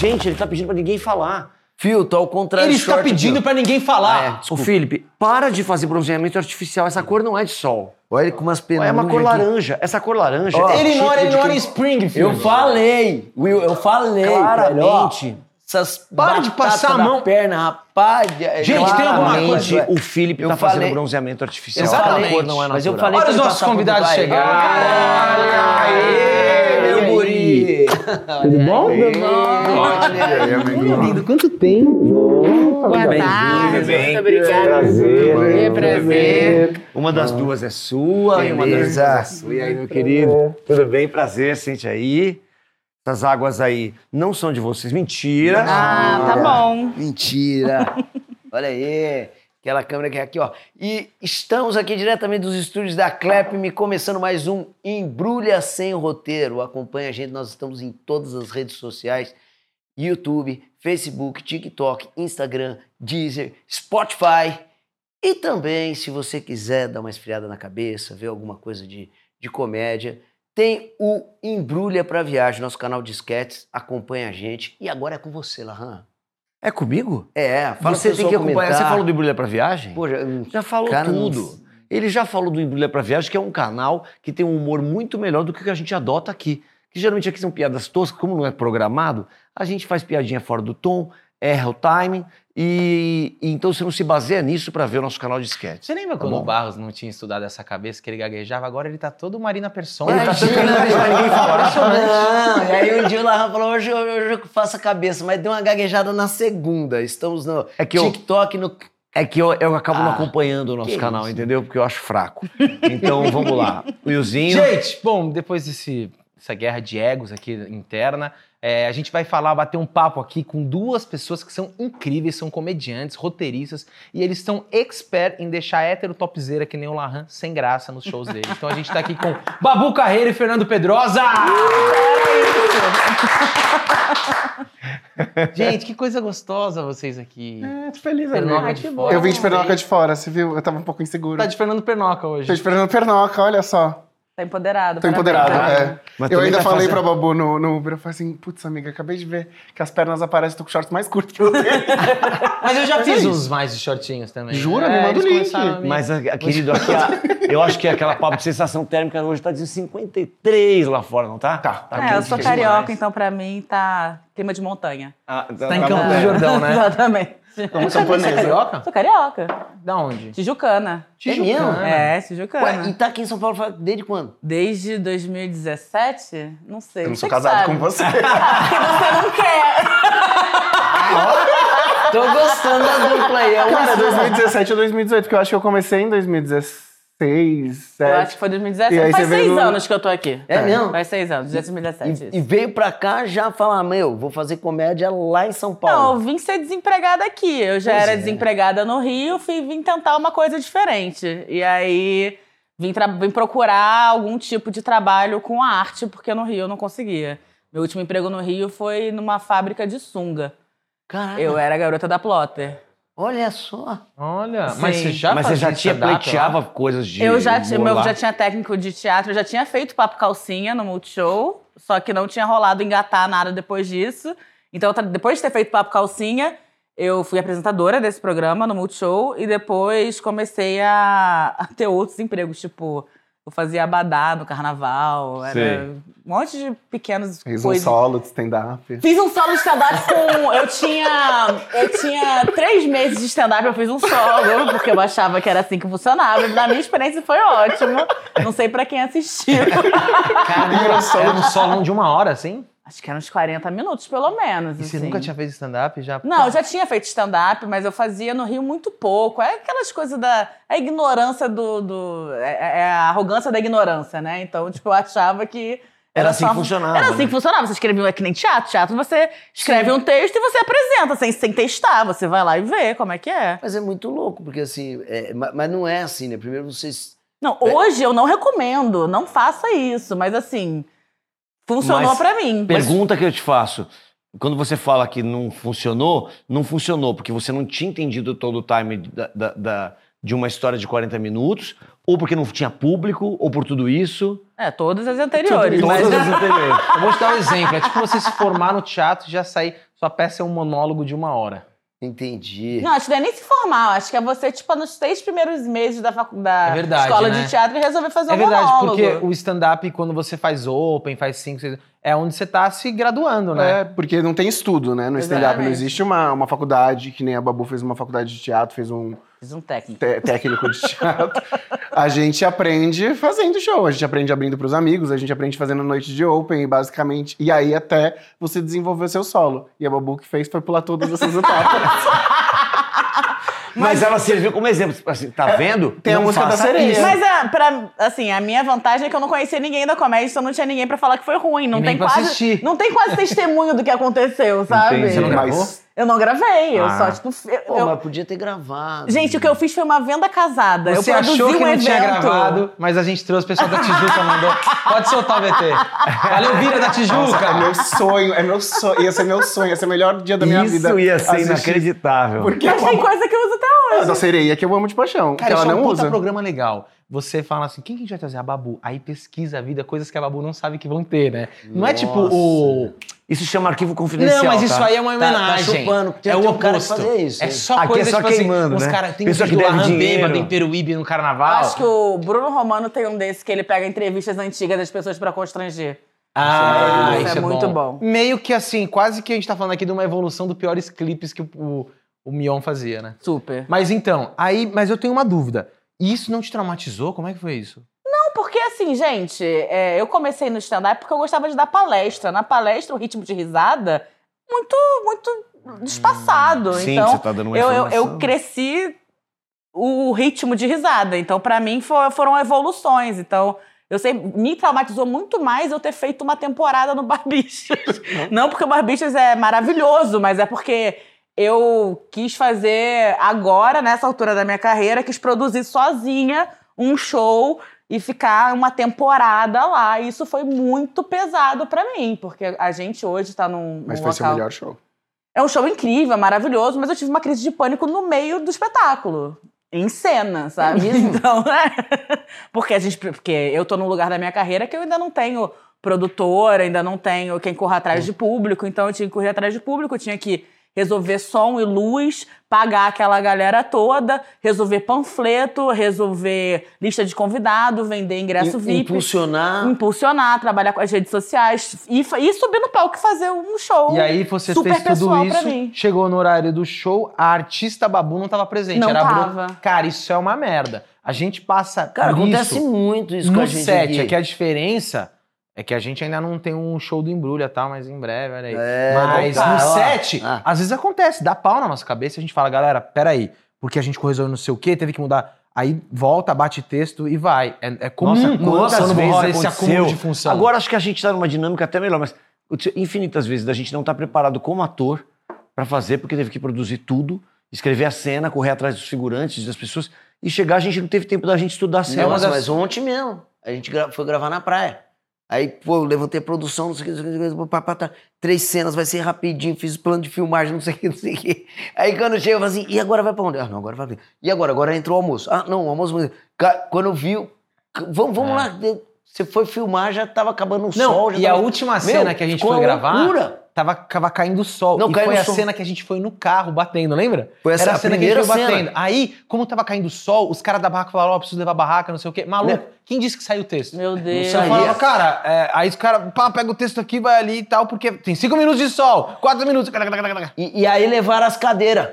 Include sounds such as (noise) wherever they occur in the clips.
Gente, ele tá pedindo pra ninguém falar. Fio, tô ao contrário. Ele está short aqui, pedindo ó. pra ninguém Ah, é. falar. Ô, Felipe, para de fazer bronzeamento artificial. Essa cor não é de sol. Olha ele com umas É penugens uma cor aqui. laranja. Essa cor laranja. É Ele típico mora, ele em Springfield. Eu falei, Will, eu falei. Claramente. velho. Essas Para de passar a mão. perna, rapaz. é Gente, tem alguma coisa- o Felipe tá fazendo falei- bronzeamento artificial. Exatamente. Cor não é natural. Mas eu falei Olha os nossos convidados trás. chegarem. Meu guri. Tudo bom? Lindo, quanto tempo? Boa tarde, muito obrigada. Prazer. É prazer. Uma das duas é sua e uma das duas é sua. E aí, meu querido? Tudo bem? Prazer, sente aí. Essas águas aí não são de vocês. Mentira. Ah, tá bom. Mentira. (laughs) Olha aí. Aquela câmera que é aqui, ó. E estamos aqui diretamente dos estúdios da Clap, me começando mais um Embrulha Sem Roteiro. Acompanha a gente, nós estamos em todas as redes sociais: YouTube, Facebook, TikTok, Instagram, Deezer, Spotify. E também, se você quiser dar uma esfriada na cabeça, ver alguma coisa de, de comédia, tem o Embrulha pra Viagem, nosso canal de sketches. Acompanha a gente. E agora é com você, Lahan. É comigo? É, Você tem que acompanhar. comentar. Você falou do Embrulha pra Viagem? Pô, já, hum, Já falou cara, não- tudo. Ele já falou do Embrulha pra Viagem, que é um canal que tem um humor muito melhor do que o que a gente adota aqui. Que geralmente aqui são piadas toscas, como não é programado, a gente faz piadinha fora do tom, erra o timing, e, e então você não se baseia nisso pra ver o nosso canal de sketch. Você lembra Tá quando bom. o Barros não tinha estudado essa cabeça, que ele gaguejava? Agora ele tá todo Marina Persona. Ele tá tocando né? Impressionante. Não, e aí um dia o Lahan falou, hoje eu, hoje eu faço a cabeça, mas deu uma gaguejada na segunda. Estamos no É que eu- TikTok, no... É que eu, eu acabo não Ah, acompanhando o nosso canal, isso. entendeu? Porque eu acho fraco. Então vamos lá. Willzinho. Gente, bom, depois desse, dessa guerra de egos aqui interna, é, a gente vai falar, bater um papo aqui com duas pessoas que são incríveis, são comediantes, roteiristas, e eles estão expert em deixar hétero topzera que nem o Lahan sem graça nos shows deles. Então a gente tá aqui com (laughs) Babu Carreira e Fernando Pedrosa! (laughs) gente, que coisa gostosa vocês aqui. É, tô feliz, Pernoca amigo. de fora. Eu vim de Pernoca de fora, você viu? Eu tava um pouco inseguro. Tá de Fernando Pernoca hoje. Tô esperando Pernoca, olha só. Tá empoderado. Tô parabéns. empoderado, é. Mas Eu ainda tá falei fazendo- pra Babu no, no Uber, eu falei assim, putz, amiga, acabei de ver que as pernas aparecem, tô com shorts mais curtos que você. (laughs) Mas eu já Mas é fiz isso. uns mais de shortinhos também. Jura? Me manda o link. me- Mas, a- querido, aqui, a- eu acho que aquela papo de sensação térmica hoje tá dizendo 53 lá fora, não tá? Tá. É, eu sou demais. carioca, então pra mim tá clima de montanha. Ah, tá, Tá em tá Campos do Jordão, (laughs) né? Exatamente. Você é camponesa. carioca? Sou carioca. Da onde? Tijucana. É mesmo? É, Tijucana. Ué, e tá aqui em São Paulo desde quando? Desde 2017? Não sei. Eu não sou casado com você. (laughs) Porque você não quer. (laughs) Tô gostando da dupla aí. É Cara, só. 2017 ou 2018, porque eu acho que eu comecei em 2016, Eu 2017. acho que foi 2017. E aí Faz seis veio- anos que eu tô aqui. É mesmo? Faz seis anos, 2017. E, e veio pra cá já falar, meu, vou fazer comédia lá em São Não, Paulo. eu vim ser desempregada aqui. Eu já Pois era é. desempregada no Rio, fui, vim tentar uma coisa diferente. E aí vim, vim procurar algum tipo de trabalho com a arte, porque no Rio eu não conseguia. Meu último emprego no Rio foi numa fábrica de sunga. Caralho, Eu era a garota da plotter. Olha só. Olha, Sim. mas você já Mas você já tinha pleiteava coisas de. eu já, tinha- meu, já tinha técnico de teatro, eu já tinha feito papo calcinha no Multishow, só que não tinha rolado engatar nada depois disso. Então, depois de ter feito papo calcinha, eu fui apresentadora desse programa no Multishow e depois comecei a, a ter outros empregos, tipo, eu fazia abadá no carnaval, era Sei. um monte de pequenos Fiz um coisas. solo de stand-up. Fiz um solo de stand-up com. Eu tinha. Eu tinha três meses de stand-up, eu fiz um solo, porque eu achava que era assim que funcionava. Na minha experiência foi ótimo. Não sei pra quem assistiu. Caramba, era um solo de uma hora, assim? Acho que eram uns 40 minutos, pelo menos. E você assim. nunca tinha feito stand-up? Já... Não, eu já tinha feito stand-up, mas eu fazia no Rio muito pouco. É aquelas coisas da. A ignorância do. do é, é a arrogância da ignorância, né? Então, tipo, eu achava que. Era assim só- que funcionava, Era assim né? que funcionava. Você escrevia, é que nem teatro. Teatro você escreve um texto e você apresenta, sem, sem testar. Você vai lá e vê como é que é. Mas é muito louco, porque assim, é, ma- mas não é assim, né? Primeiro vocês. Não, hoje eu não recomendo, não faça isso, mas assim, funcionou Mas pra mim. Pergunta que eu te faço. Quando você fala que não funcionou, não funcionou, porque você não tinha entendido todo o time da, da, da, de uma história de 40 minutos, ou porque não tinha público, ou por tudo isso. É, todas as anteriores. Todas Mas as (laughs) anteriores. Eu vou te dar um exemplo. É tipo você se formar no teatro e já sair. Sua peça é um monólogo de uma hora. Entendi. Não, acho que não é nem se formar. Acho que é você, tipo, nos três primeiros meses da, facu... da É verdade, escola né? de teatro e resolver fazer É um verdade, monólogo. porque o stand-up, quando você faz open, faz cinco, seis, é onde você tá se graduando, né? É, porque não tem estudo, né? No stand-up não existe uma, uma faculdade, que nem a Babu fez uma faculdade de teatro, fez um Fiz um técnico. te- técnico de teatro. a gente aprende fazendo show, a gente aprende abrindo pros amigos, a gente aprende fazendo noite de open, e basicamente. E aí até você desenvolver seu solo. E a Babu que fez foi pular todas essas etapas. (laughs) Mas, ela serviu como exemplo. Assim, tá vendo? tem a Não música da sereia. isso. Mas, a, pra, assim, a minha vantagem é que eu não conhecia ninguém da comédia, então não tinha ninguém pra falar que foi ruim. Não E tem quase. assistir. Não tem quase testemunho do que aconteceu, sabe? Entendi. Você não gravou? Mas Eu não gravei, eu Ah. só, tipo. eu- Pô, eu- mas podia ter gravado. Gente, o que eu fiz foi uma venda casada. Você eu produzi achou que um não evento. tinha gravado, mas a gente trouxe o pessoal da Tijuca, mandou. Pode soltar o VT. Valeu, Vira da Nossa, é Tijuca. meu sonho, é meu sonho. Ia ser meu sonho, ia ser o melhor dia da minha Isso vida. ia ser assistir. inacreditável. Porque Mas eu tem amo coisa que eu uso até hoje. da sereia que eu amo de paixão. Cara, que ela isso é não um puta usa. programa legal. Você fala assim, quem que a gente vai trazer? A Babu. Aí pesquisa a vida, coisas que a Babu não sabe que vão ter, né? Não é tipo o... Isso chama arquivo confidencial. Não, mas isso tá? aí é uma Tá- tá homenagem. chupando, tem- é o um cara que oposto. é só Aqui é coisa, só tipo assim, queimando, os né? caras tem Pessoa que do deve Arran dinheiro. bêbado em Peruíbe no carnaval. Acho que o Bruno Romano tem um desse que ele pega entrevistas antigas das pessoas pra constranger. Ah, Isso isso é é, muito bom. Meio que assim, quase que a gente tá falando aqui de uma evolução do piores clipes que o, o, o Mion fazia, né? Super. Mas então, aí, mas eu tenho uma dúvida. Isso não te traumatizou? Como é que foi isso? Não, porque assim, gente, é, eu comecei no stand-up porque eu gostava de dar palestra. Na palestra, o ritmo de risada, muito, muito espaçado. Sim, então, você tá dando uma eu, eu, eu cresci o ritmo de risada. Então, pra mim, fo- foram evoluções. Então, eu sei, me traumatizou muito mais eu ter feito uma temporada no Barbichas. (laughs) Não porque o Barbichas é maravilhoso, mas é porque eu quis fazer agora, nessa altura da minha carreira, quis produzir sozinha um show e ficar uma temporada lá. E isso foi muito pesado pra mim, porque a gente hoje tá num, Mas num foi seu local... melhor show. É um show incrível, maravilhoso, mas eu tive uma crise de pânico no meio do espetáculo. Em cena, sabe? (laughs) Então, é. Porque a gente. Porque eu tô num lugar da minha carreira que eu ainda não tenho produtora, ainda não tenho quem corra atrás de público, então eu tinha que correr atrás de público, eu tinha que resolver som e luz, pagar aquela galera toda, resolver panfleto, resolver lista de convidado, vender ingresso VIP Impulsionar. impulsionar, trabalhar com as redes sociais e, e subir no palco e fazer um show. E aí você super fez tudo isso, chegou no horário do show, a artista Babu não tava presente. Não era a Bruna. tava. Cara, isso é uma merda. A gente passa Cara, por acontece isso muito isso com no a gente set. aqui. É que a diferença é que a gente ainda não tem um show do Embrulha, tá? Mas em breve, olha aí. É, mas tá, no ó. set, Ah. às vezes acontece, dá pau na nossa cabeça e a gente fala, galera, peraí, porque a gente correu não sei o quê, teve que mudar. Aí volta, bate texto e vai. É, é comum Nossa, quantas vezes esse aconteceu? acúmulo de função. Agora acho que a gente tá numa dinâmica até melhor, mas infinitas vezes da gente não tá preparado como ator pra fazer, porque teve que produzir tudo, escrever a cena, correr atrás dos figurantes, das pessoas, e chegar a gente não teve tempo da gente estudar a cena. Nossa, das- mas ontem mesmo. A gente gra- foi gravar na praia. Aí, pô, levantei a produção, não sei o que, não sei o que, não sei o que, pá, pá, tá. três cenas, vai ser rapidinho, fiz plano de filmagem, não sei o que, não sei o que. Aí quando chega, eu falo assim, e agora vai pra onde? Ah, não, agora vai. E agora? Agora entrou o almoço. Ah, não, o almoço. Quando eu vi, c- vamos, vamos É. lá. Você foi filmar, já tava acabando o Não, sol. Já e a tava... última Meu, cena que a gente foi gravar, loucura. Tava, tava caindo sol. Não, e caiu foi a sol. cena que a gente foi no carro batendo, lembra? Foi essa Era a a cena que a gente primeira foi batendo. cena. Aí, como tava caindo sol, os caras da barraca falaram, ó, preciso levar a barraca, não sei o quê. Maluco, Né? quem disse que saiu o texto? Meu Deus. Eu falava, cara, é, aí os caras, pá, pega o texto aqui, vai ali e tal, porque tem cinco minutos de sol, quatro minutos. E, e aí levaram as cadeiras.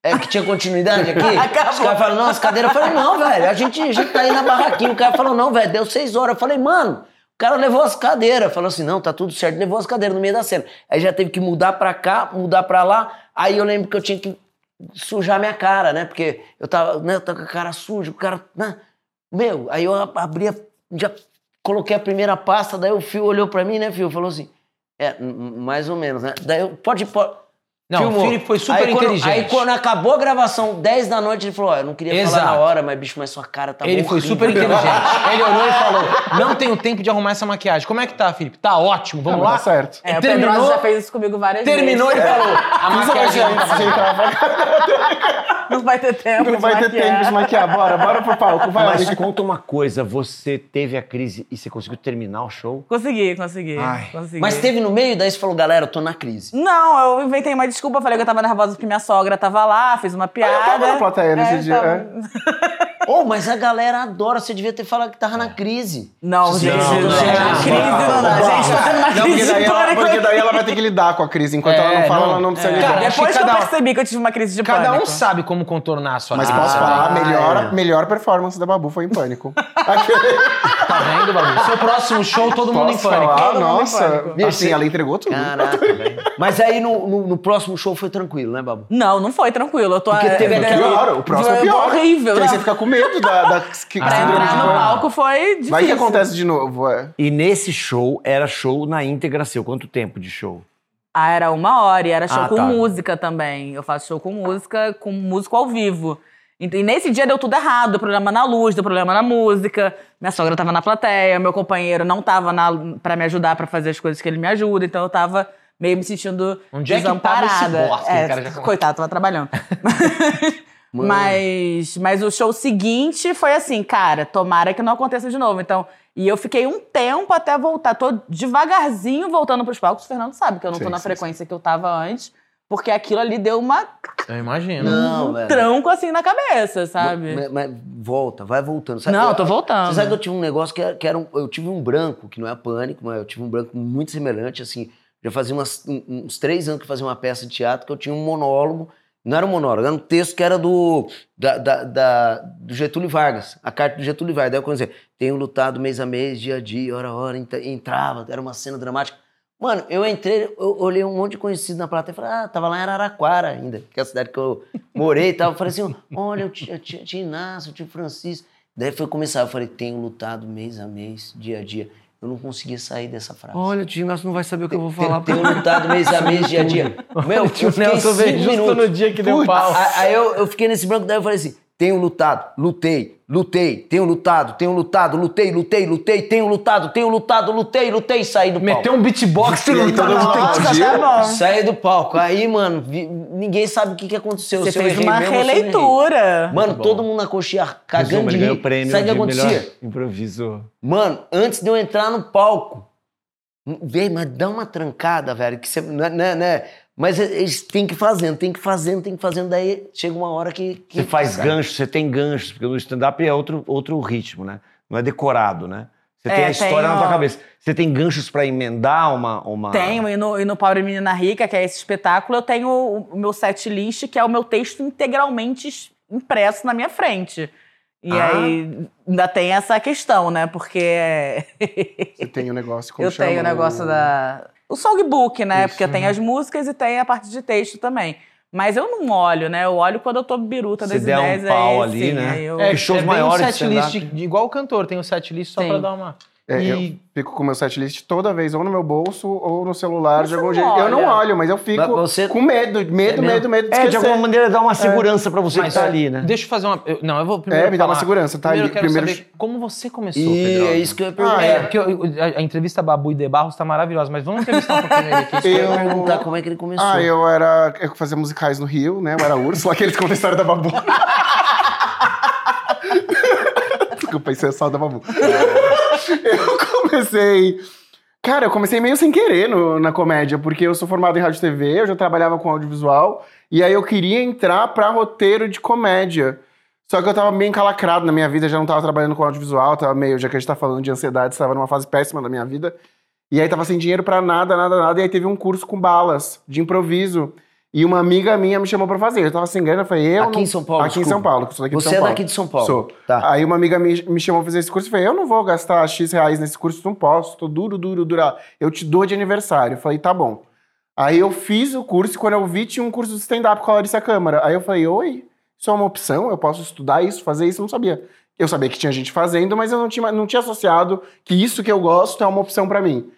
É que tinha continuidade aqui. (laughs) Acabou. Os caras falaram, não, as cadeiras. Eu falei, não, velho, a gente, a gente tá aí na barraquinha. O cara falou, não, velho, deu seis horas. Eu falei, mano, o cara levou as cadeiras. Falou assim, não, tá tudo certo. Levou as cadeiras no meio da cena. Aí já teve que mudar pra cá, mudar pra lá. Aí eu lembro que eu tinha que sujar minha cara, né? Porque eu tava, né, eu tava com a cara suja, o cara, né? Meu, aí eu abri, já coloquei a primeira pasta, daí o Fio olhou pra mim, né, Fio? Falou assim, é, mais ou menos, né? Daí eu, pode, pode... Não, Filmou. o Felipe foi super aí, quando, inteligente. Aí quando acabou a gravação, 10 da noite, ele falou, ó, eu não queria falar Exato. na hora, mas bicho, mas sua cara tá Ele foi horrível." super inteligente. (laughs) Ele olhou e falou: Não tenho tempo de arrumar essa maquiagem. Como é que tá, Felipe? Tá ótimo, vamos Não, lá? mas tá certo. É, o terminou, Pedroso já fez isso comigo várias terminou e vezes. falou: A Fiz maquiagem não antes tá. Não vai ter tempo. Não de vai ter maquiar. tempo de maquiar. Bora, bora pro palco. Vai, Mas conta uma coisa, você teve a crise e você conseguiu terminar o show? Consegui, consegui. Consegui. Mas teve no meio, daí você falou, galera, eu tô na crise. Não, eu inventei uma desculpa, falei que eu tava nervosa porque minha sogra tava lá, fiz uma piada. eu tava na plateia nesse É, dia, tava- (laughs) Ô, mas a galera adora, você devia ter falado que tava na crise. Não, gente, não, não, não, a não, crise não, não não, Gente, tô tendo uma Não, porque crise daí, de ela, porque daí ela vai ter que lidar com a crise. Enquanto É, ela não fala, não. ela não precisa É. lidar. Cara, Depois que que eu cada um- percebi que eu tive uma crise de Cada pânico. um sabe como contornar a sua Mas crise. posso falar, a Ah, melhor, é. melhor performance da Babu foi em Pânico. (laughs) Tá vendo, Babu? Seu próximo show, todo mundo em pânico. falar? Todo mundo em Nossa, pânico. assim, ela entregou tudo. Caraca, (laughs) velho. Mas aí no, no, no próximo show foi tranquilo, né, Babu? Não, não foi tranquilo. Eu tô Porque teve é, aquela- Pior, o próximo é pior. horrível, Porque aí não. você fica com medo da, da (laughs) que, Pra síndrome entrar de no pânico. palco foi difícil. Vai que acontece de novo. É. E nesse show, era show na íntegra seu. Quanto tempo de show? Ah, era uma hora e era show Ah, com tá. música também. Eu faço show com música, com músico ao vivo. E e nesse dia deu tudo errado. Deu problema na luz, deu problema na música. Minha sogra tava na plateia, meu companheiro não tava na, pra me ajudar pra fazer as coisas que ele me ajuda. Então eu tava meio me sentindo Onde é que tava esse desamparada. bosta? É, O cara já- coitado, tava trabalhando. (laughs) mas, mas o show seguinte foi assim, cara, tomara que não aconteça de novo. Então, e eu fiquei um tempo até voltar. Tô devagarzinho voltando pros palcos. O Fernando sabe que eu não tô Sim, na sim, frequência que eu tava antes, porque aquilo ali deu uma Eu imagino. Não, um velho. tranco assim na cabeça, sabe? Mas, mas volta, vai voltando. Sabe- Não, eu tô voltando. Você sabe que eu tive um negócio que era, que era um, eu tive um branco, que não é pânico, mas eu tive um branco muito semelhante, assim, já fazia umas- um- uns três anos que eu fazia uma peça de teatro, que eu tinha um monólogo, não era um monólogo, era um texto que era do, da, da- da- do Getúlio Vargas, a carta do Getúlio Vargas, daí eu comecei, tenho lutado mês a mês, dia a dia, hora a hora, entra- entrava, era uma cena dramática. Mano, eu entrei, eu olhei um monte de conhecido na plateia e falei, ah, tava lá em Araraquara ainda, que é a cidade que eu morei e tal. Eu falei assim, olha, o tio, tio, tio Inácio, o tio Francisco. Daí foi começar, eu falei, tenho lutado mês a mês, dia a dia. Eu não conseguia sair dessa frase. Olha, o tio Inácio não vai saber o que eu vou falar. Tenho lutado mês a mês, dia a dia. (laughs) Meu, eu Tio Nelson veio justo minutos. no dia que deu pau. Aí eu, eu fiquei nesse branco, daí eu falei assim: tenho lutado, lutei, lutei, tenho lutado, tenho lutado, lutei, lutei, lutei, tenho lutado, tenho lutado, lutei, lutei, saí do palco. Meteu um beatbox E aplaudiu. Tá bom. Saí do palco. Aí, mano, vi- ninguém sabe o que, que aconteceu. Você fez uma mesmo releitura. Mano, todo mundo na coxinha cagando Resumo, de rir. prêmio Sabe o que de acontecia? melhor improviso. Mano, antes de eu entrar no palco, velho, mas dá uma trancada, velho, que você, né, né, né? Mas eles têm que ir fazendo, tem que ir fazendo, tem que ir fazendo, daí chega uma hora que... que Você faz ganchos, você tem ganchos, porque no stand-up é outro, outro ritmo, né? Não é decorado, né? Você É, tem a história tem, na tua cabeça. Você tem ganchos pra emendar uma. uma... Tenho, e no, e no Pobre Menina Rica, que é esse espetáculo, eu tenho o, o meu set list, que é o meu texto integralmente es- impresso na minha frente. E Ah. aí ainda tem essa questão, né? Porque Você tem o negócio (laughs) como eu tenho o negócio da. O songbook, né? Isso. Porque tem as músicas e tem a parte de texto também. Mas eu não olho, né? Eu olho quando eu tô biruta Se das der um ideias. pau aí, ali, sim, né? aí eu- É, shows bem maiores um de set list, stand-up. de- igual o cantor, tem o set list só Sim. pra dar uma... É, E- Eu fico com o meu setlist toda vez, ou no meu bolso, ou no celular, Você de algum jeito. Eu não olha. olho, mas eu fico Mas você- com medo, medo, mesmo? medo, medo de É, de esquecer. alguma maneira dá uma segurança pra você Mas, que tá ali, né? Deixa eu fazer uma... eu- não, eu vou primeiro É, me dá uma falar- segurança, tá? Primeiro eu quero primeiro- saber como você começou, E Pedro. é isso que eu ia Ah, perguntar. É, porque eu- a, a entrevista Babu e De Barros tá maravilhosa, mas vamos entrevistar um pouquinho ele aqui. (laughs) Eu ia Eu- perguntar como é que ele começou. Ah, eu era. Eu fazia musicais no Rio, né? Eu era urso, lá que eles história da Babu. (laughs) Desculpa, isso é só da Babu. (laughs) Eu comecei. Cara, eu comecei meio sem querer no- na comédia, porque eu sou formado em rádio e TV, eu já trabalhava com audiovisual, e aí eu queria entrar pra roteiro de comédia. Só que eu tava meio encalacrado na minha vida, já não tava trabalhando com audiovisual, tava meio, já que a gente tá falando de ansiedade, tava numa fase péssima da minha vida. E aí tava sem dinheiro pra nada, nada, nada. E aí teve um curso com balas, de improviso. E uma amiga minha me chamou pra fazer. Eu tava sem grana, eu falei, eu. Aqui não- em São Paulo, Aqui em desculpa. São Paulo, que eu sou daqui de Você São é Paulo. daqui de São Paulo. Sou. Tá. Aí uma amiga me, me chamou pra fazer esse curso e falei, eu não vou gastar X reais nesse curso, não posso, tô duro, duro, duro. Eu te dou de aniversário. Eu falei, tá bom. Aí eu fiz o curso e quando eu vi, tinha um curso de stand-up com a Larissa Câmara. Aí eu falei, oi, isso é uma opção? Eu posso estudar isso, fazer isso? Eu não sabia. Eu sabia que tinha gente fazendo, mas eu não tinha, não tinha associado que isso que eu gosto é uma opção pra mim.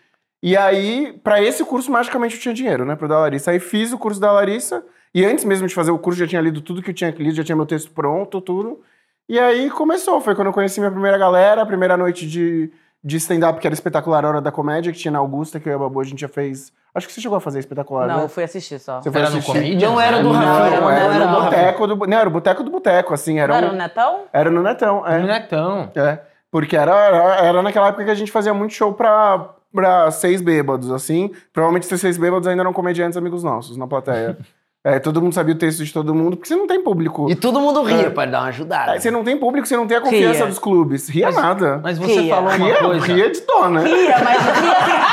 E aí, pra esse curso, magicamente eu tinha dinheiro, né, pro da Larissa. Aí fiz o curso da Larissa, e antes mesmo de fazer o curso, já tinha lido tudo que eu tinha lido, já tinha meu texto pronto, tudo. E aí começou, foi quando eu conheci minha primeira galera, a primeira noite de, de stand-up, que era espetacular, a Hora da Comédia, que tinha na Augusta, que eu e a Babu, a gente já fez Acho que você chegou a fazer espetacular, Não, né? eu fui assistir só. Você foi Era no assistir? Comedians? Não era do Não, Rafinha, era, não era no do boteco do, não, era o boteco do boteco, assim, era, Não era um- no Netão? era no Netão, é. Não é tão. É, porque era, era, era naquela época que a gente fazia muito show pra, pra seis bêbados, assim. Provavelmente esses seis bêbados ainda eram comediantes amigos nossos na plateia. (laughs) é, todo mundo sabia o texto de todo mundo, porque você não tem público. E todo mundo ria É. pra dar uma ajudada. É, você não tem público, você não tem a confiança Ria. dos clubes. Ria Mas- nada. Mas você Ria. falou uma ria, coisa. ria de dó, né? Ria, mas (laughs) ria.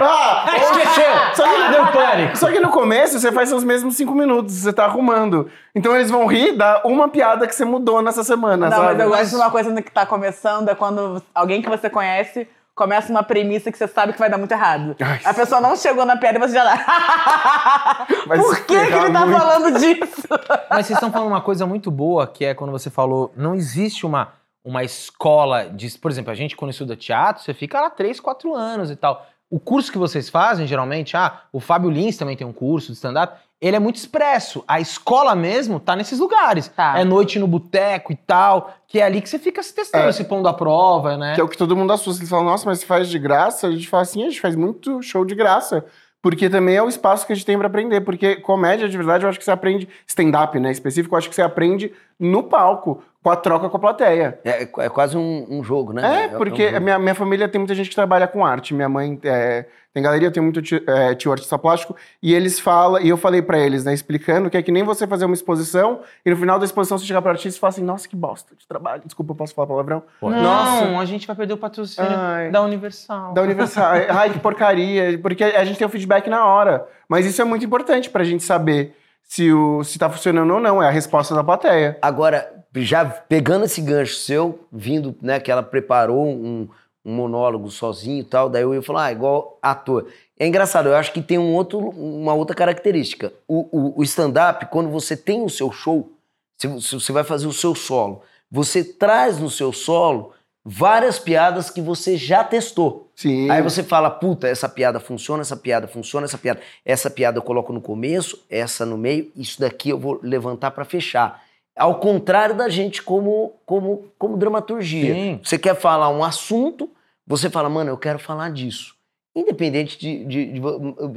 Ah, Esqueceu! Só que, Ah, deu pânico. só que no começo você faz os mesmos cinco minutos, você tá arrumando. Então eles vão rir da uma piada que você mudou nessa semana, Não, sabe? mas eu gosto de uma coisa que tá começando, é quando alguém que você conhece começa uma premissa que você sabe que vai dar muito errado. Ai, a pessoa não chegou na piada e você já dá. (laughs) Por que, que ele tá muito. falando disso? (laughs) Mas vocês estão falando uma coisa muito boa, que é quando você falou, não existe uma, uma escola de. Por exemplo, a gente quando estuda teatro, você fica lá 3, 4 anos e tal. O curso que vocês fazem, geralmente, ah, o Fábio Lins também tem um curso de stand-up, ele é muito expresso. A escola mesmo tá nesses lugares. Tá. É noite no boteco e tal, que é ali que você fica se testando, É. se pondo à prova, né? Que é o que todo mundo assusta. Eles falam, nossa, mas você faz de graça? A gente fala assim, a gente faz muito show de graça. Porque também é o espaço que a gente tem pra aprender. Porque comédia, de verdade, eu acho que você aprende... Stand-up, né, específico, eu acho que você aprende no palco, com a troca com a plateia. É, é quase um, um jogo, né? É, porque um jogo. a minha, minha família tem muita gente que trabalha com arte. Minha mãe é, tem galeria, tenho muito tio, é, tio artista plástico. E eles falam, e eu falei pra eles, né, explicando que é que nem você fazer uma exposição e no final da exposição você chegar pro artista e falar assim: nossa, que bosta de trabalho. Desculpa, eu posso falar palavrão? Não, Nossa. a gente vai perder o patrocínio Ai. da Universal. Da Universal. (laughs) Ai, que porcaria. Porque a gente tem o feedback na hora. Mas isso é muito importante pra gente saber se, o, se tá funcionando ou não. É a resposta da plateia. Agora, já pegando esse gancho seu, vindo, né, que ela preparou um, um monólogo sozinho e tal, daí eu ia falar, ah, igual ator. É engraçado, eu acho que tem um outro, uma outra característica. O, o- o stand-up, quando você tem o seu show, se, se você vai fazer o seu solo, você traz no seu solo várias piadas que você já testou. Sim. Aí você fala, puta, essa piada funciona, essa piada funciona, essa piada. Essa piada eu coloco no começo, essa no meio, isso daqui eu vou levantar pra fechar. Ao contrário da gente como, como, como dramaturgia. Sim. Você quer falar um assunto, você fala, mano, eu quero falar disso. Independente de, de,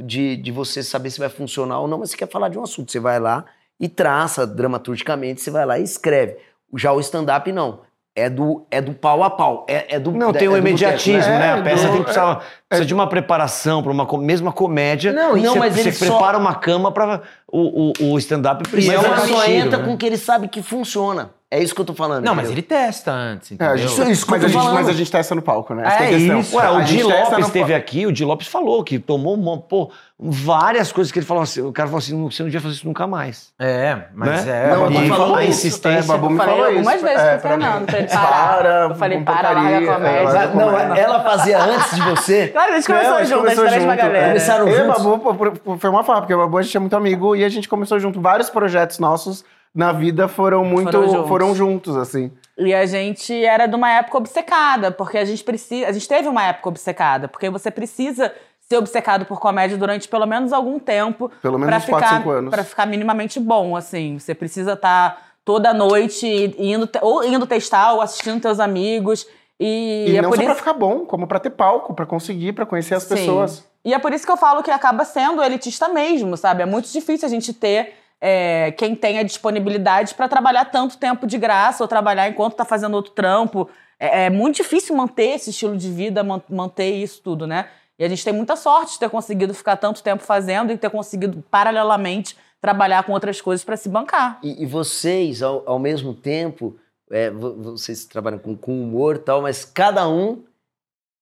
de, de você saber se vai funcionar ou não, mas você quer falar de um assunto. Você vai lá e traça dramaturgicamente, você vai lá e escreve. Já o stand-up, não. É do, é do pau a pau. É, é do, Não, é tem o boteco, imediatismo, né? né? É, A peça do- tem que precisar, precisa de uma preparação para uma mesma comédia. Não, não, mas você ele só- prepara uma cama para o, o, o stand-up Mas precisa. é ele só mentira, entra né? com o que ele sabe que funciona. É isso que eu tô falando. Não, mas entendeu? ele testa antes, É, entendeu? a gente, Isso- isso mas, a gente, mas a gente testa no palco, né? Essa É questão. isso. Ué, o Di Lopes esteve aqui, o Di Lopes falou que tomou uma, pô, várias coisas que ele falou assim. O cara falou assim: "Não, você não devia fazer isso nunca mais. É, mas Né? é. Não, eu tô e- falando a isso. insistência. É, Babu me falei falou algumas isso. vezes É, pro. Fernando, pra ele parar. Para, Eu falei, com para, larga a comédia. é, Não, comédia. ela fazia antes de você. (laughs) Claro, a gente Não, começou a gente junto, a gente começou traz pra junto. galera. Começaram Eu e o juntos? Babu, foi uma farra, porque o Babu a gente é muito amigo e a gente começou junto. Vários projetos nossos na vida foram muito. Foram juntos. foram juntos, assim. E a gente era de uma época obcecada, porque a gente precisa. A gente teve uma época obcecada, porque você precisa ser obcecado por comédia durante pelo menos algum tempo. Pelo menos pra uns 4, ficar, 5 anos. Pra ficar minimamente bom, assim. Você precisa estar toda noite indo, ou indo testar, ou assistindo teus amigos. E, E, é não por só pra isso. ficar bom, como pra ter palco, pra conseguir, pra conhecer as Sim. pessoas. E é por isso que eu falo que acaba sendo elitista mesmo, sabe? É muito difícil a gente ter é, quem tenha disponibilidade pra trabalhar tanto tempo de graça ou trabalhar enquanto tá fazendo outro trampo. É, é muito difícil manter esse estilo de vida, man- manter isso tudo, né? E a gente tem muita sorte de ter conseguido ficar tanto tempo fazendo e ter conseguido, paralelamente, trabalhar com outras coisas pra se bancar. E, e vocês, ao, ao mesmo tempo, é, vo- vocês trabalham com, com humor e tal, mas cada um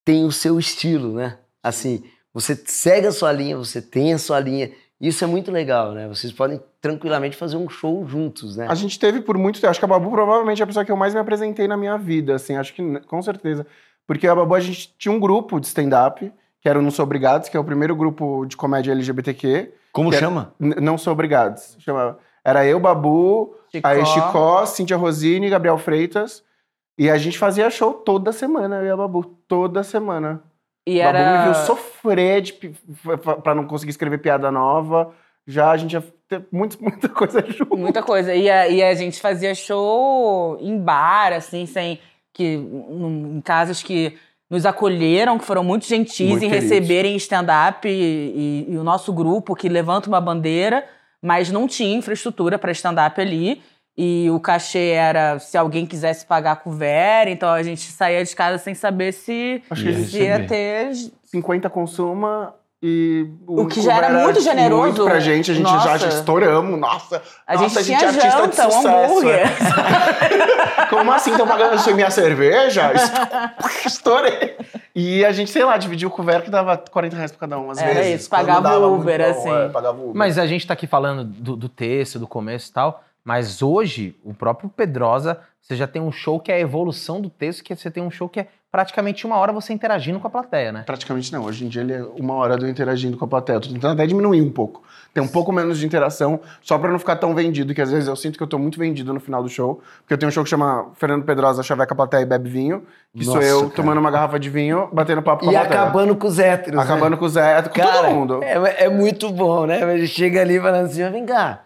tem o seu estilo, né? Assim, você segue a sua linha, você tem a sua linha. Isso é muito legal, né? Vocês podem tranquilamente fazer um show juntos, né? A gente teve por muito tempo. Acho que a Babu provavelmente é a pessoa que eu mais me apresentei na minha vida, assim, acho que n- com certeza. Porque a Babu, a gente tinha um grupo de stand-up, que era o Não Sou Obrigados, que é o primeiro grupo de comédia LGBTQ. Como Que chama? N- Não Sou Obrigados. Chamava. Era eu, Babu, aí Chicó, Cíntia Rosini, Gabriel Freitas. E a gente fazia show toda semana, eu e a Babu, toda semana. E O Babu me era. viu sofrer de, f- pra não conseguir escrever piada nova. Já a gente ia ter muito, (laughs) muita coisa junto. Muita coisa. E a, e a gente fazia show em bar, assim, sem. Que, em casas que nos acolheram, que foram muito gentis Muito em queridos. receberem stand-up e, e- e o nosso grupo que levanta uma bandeira, mas não tinha infraestrutura para stand-up ali. E o cachê era se alguém quisesse pagar com Vera, então a gente saía de casa sem saber se, Acho que se ia ter 50 consuma e O que já era muito generoso. Muito pra gente, a gente Nossa. já, estouramos. Nossa, A nossa, gente tinha é artista janta, de um sucesso. hambúrguer. é. (laughs) Como assim? Estão pagando minha cerveja? (laughs) Estourei. E a gente, sei lá, dividiu o Vera que dava 40 reais pra cada um, às Era vezes. isso, pagava o Uber, bom, assim. é, pagava o Uber. Mas a gente tá aqui falando do, do texto, do começo e tal, mas hoje, o próprio Pedrosa, você já tem um show que é a evolução do texto, que você tem um show que é praticamente uma hora você interagindo com a plateia, né? Praticamente não. Hoje em dia ele é uma hora do interagindo com a plateia. Eu tô tentando até diminuir um pouco. Tem um pouco menos de interação, só pra não ficar tão vendido, que às vezes eu sinto que eu tô muito vendido no final do show. Porque eu tenho um show que chama Fernando Pedrosa Chaveca Plateia e Bebe Vinho, que sou Nossa, eu cara. tomando uma garrafa de vinho, batendo papo com E a plateia. acabando com os héteros. né? Acabando com o Zé, com Cara, todo mundo. É, é muito bom, né? Ele chega ali falando assim, "Mas vem cá,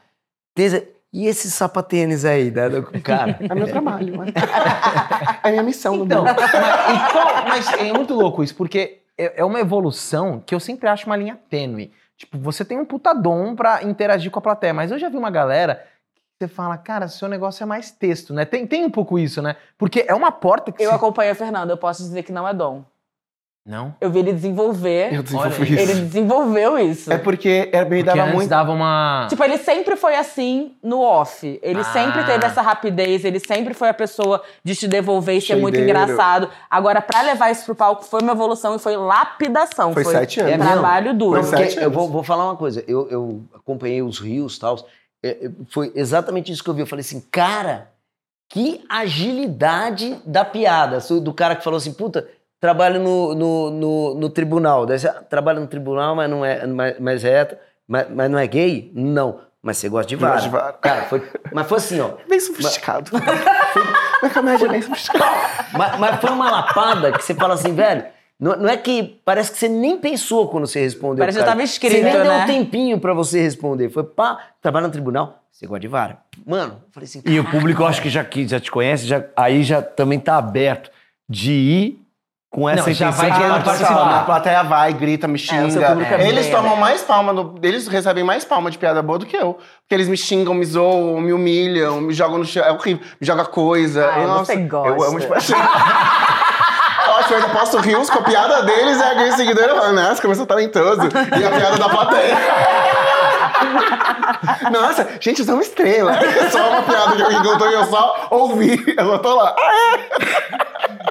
Teresa, e esse sapatênis aí? Do cara? (laughs) É meu trabalho, né? (laughs) É minha missão no Então, mundo. mas, e qual- mas é muito louco isso, porque é é uma evolução que eu sempre acho uma linha tênue. Tipo, você tem um puta dom pra interagir com a plateia, mas eu já vi uma galera que você fala, cara, seu negócio é mais texto, né? Tem, tem um pouco isso, né? Porque é uma porta que Eu se... acompanho a Fernanda, eu posso dizer que não é dom. Não? Eu vi ele desenvolver. Eu desenvolvi Olha, isso. Ele desenvolveu isso. É porque me Porque dava muito. dava uma... Tipo, ele sempre foi assim no off. Ele Ah. sempre teve essa rapidez, ele sempre foi a pessoa de te devolver e ser muito engraçado. Agora, pra levar isso pro palco, foi uma evolução e foi lapidação. Foi sete anos. É trabalho duro. Foi sete eu anos. vou, vou falar uma coisa. Eu, eu acompanhei os rios e tal. é, é, Foi exatamente isso que eu vi. Eu falei assim, cara, que agilidade da piada. Do cara que falou assim, puta, trabalho no, no, no, no tribunal. Daí você, "Ah, trabalha no tribunal, mas não é, mas, mas é hétero, mas, mas não é gay? Não. Mas você gosta de vara. Gosto de vara. Cara, foi, mas foi assim, ó. (laughs) Bem sofisticado. Minha (laughs) comédia é bem sofisticada. Mas, mas foi uma lapada que você fala assim, velho. Não, não é que. Parece que você nem pensou quando você respondeu. Parece que cara. já tava escrito, Você nem deu né? um tempinho pra você responder. Foi pá, trabalha no tribunal, você gosta de vara. Mano, eu falei assim. E o "Caraca, público, eu acho que já, que já te conhece, já, aí já também tá aberto de ir com essa Não, já intenção vai participar. participar. A plateia vai, grita, me É, xinga. é eles tomam aberto. mais palma, do- eles recebem mais palma de piada boa do que eu. Porque eles me xingam, me zoam, me humilham, me jogam no chão. É horrível. Me joga coisa. Ai, Nossa, você gosta. Eu amo de paixão. (laughs) Nossa, eu ainda posto rios com a piada deles e alguém seguidor fala, nossa, como eu sou talentoso. E a piada da plateia. (laughs) Nossa, gente, eu sou uma estrela. É (laughs) só uma piada que alguém contou e eu só ouvi. Eu só tô lá.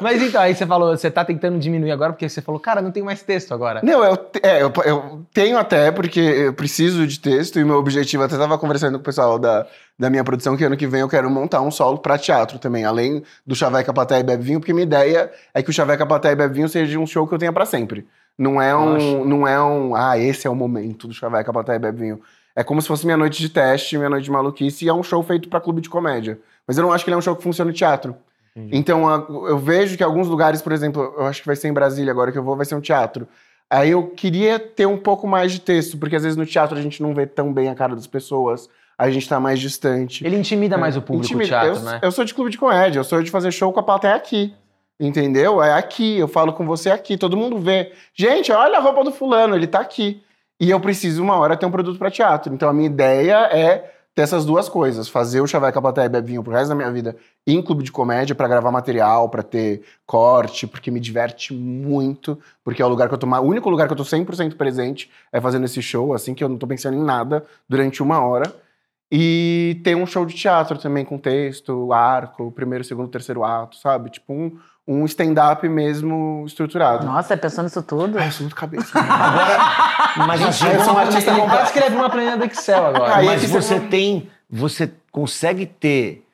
Mas então, aí você falou, você tá tentando diminuir agora, porque você falou, cara, não tem mais texto agora. Não, eu, é, eu, eu tenho até, porque eu preciso de texto e meu objetivo, até tava conversando com o pessoal da, da minha produção, que ano que vem eu quero montar um solo pra teatro também, além do Chaveca Plateia e Bebe Vinho, porque minha ideia é que o Chaveca Plateia e Bebe Vinho seja um show que eu tenha pra sempre. Não é um, não é um, ah, esse é o momento do Chaveca Plateia e Bebe Vinho. É como se fosse minha noite de teste, minha noite de maluquice, e é um show feito pra clube de comédia. Mas eu não acho que ele é um show que funciona no teatro. Então, a- eu vejo que alguns lugares, por exemplo, eu acho que vai ser em Brasília agora que eu vou, vai ser um teatro. Aí eu queria ter um pouco mais de texto, porque às vezes no teatro a gente não vê tão bem a cara das pessoas, a gente tá mais distante. Ele intimida mais o público, Intimida. teatro, eu, né? eu sou de clube de comédia, eu sou de fazer show com a plateia aqui. Entendeu? É aqui, eu falo com você aqui, todo mundo vê. Gente, olha a roupa do fulano, ele tá aqui. E eu preciso uma hora ter um produto pra teatro. Então a minha ideia é ter essas duas coisas: fazer o Chaveca Plateia e Bebe Vinho pro resto da minha vida em clube de comédia pra gravar material, pra ter corte, porque me diverte muito, porque é o lugar que eu tô, o único lugar que eu tô 100% presente é fazendo esse show, assim que eu não tô pensando em nada durante uma hora. E tem um show de teatro também com texto, arco, primeiro, segundo, terceiro ato, sabe? Tipo um, um stand-up mesmo estruturado. Nossa, pensou nisso tudo? Ai, eu sou muito cabeça. (laughs) Mas assim, eu sou um artista Ele completo. quase escreve uma planilha do Excel agora. Aí mas é que você não- tem, você consegue ter,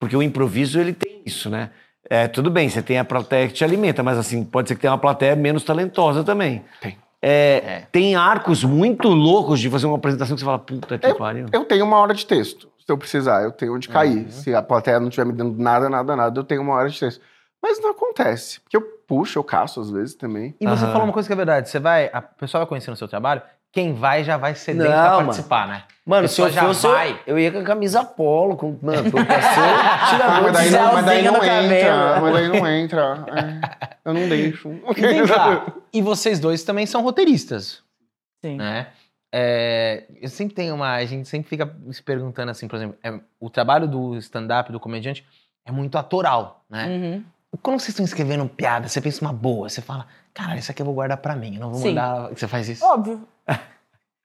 porque o improviso ele tem isso, né? É, tudo bem, você tem a plateia que te alimenta, mas assim, pode ser que tenha uma plateia menos talentosa também. Tem. É, Tem arcos muito loucos de fazer uma apresentação que você fala, puta que pariu. Eu tenho uma hora de texto, se eu precisar. Eu tenho onde cair. Se a plateia não estiver me dando nada, nada, nada, eu tenho uma hora de texto. Mas não acontece. Porque eu puxo, eu caço às vezes também. E você Aham. falou uma coisa que é verdade. Você vai. A pessoa vai conhecendo o seu trabalho, quem vai já vai sedento Não, pra mano. participar, né? Mano, se pessoa eu já fosse, eu, vai. eu ia com a camisa polo. Com, mano, pra ser Ah, tirador mas de daí não, mas daí não entra. Mas daí não entra. É. Eu não deixo. (laughs) E vem cá, (laughs) e vocês dois também são roteiristas, Sim. né? É, eu sempre tenho uma. A gente sempre fica se perguntando assim, por exemplo, é, o trabalho do stand-up, do comediante, é muito atoral, né? Uhum. Quando vocês estão escrevendo piada, você pensa uma boa, você fala, caralho, isso aqui eu vou guardar pra mim, eu não vou Sim. mandar. Você faz isso? Óbvio. (laughs)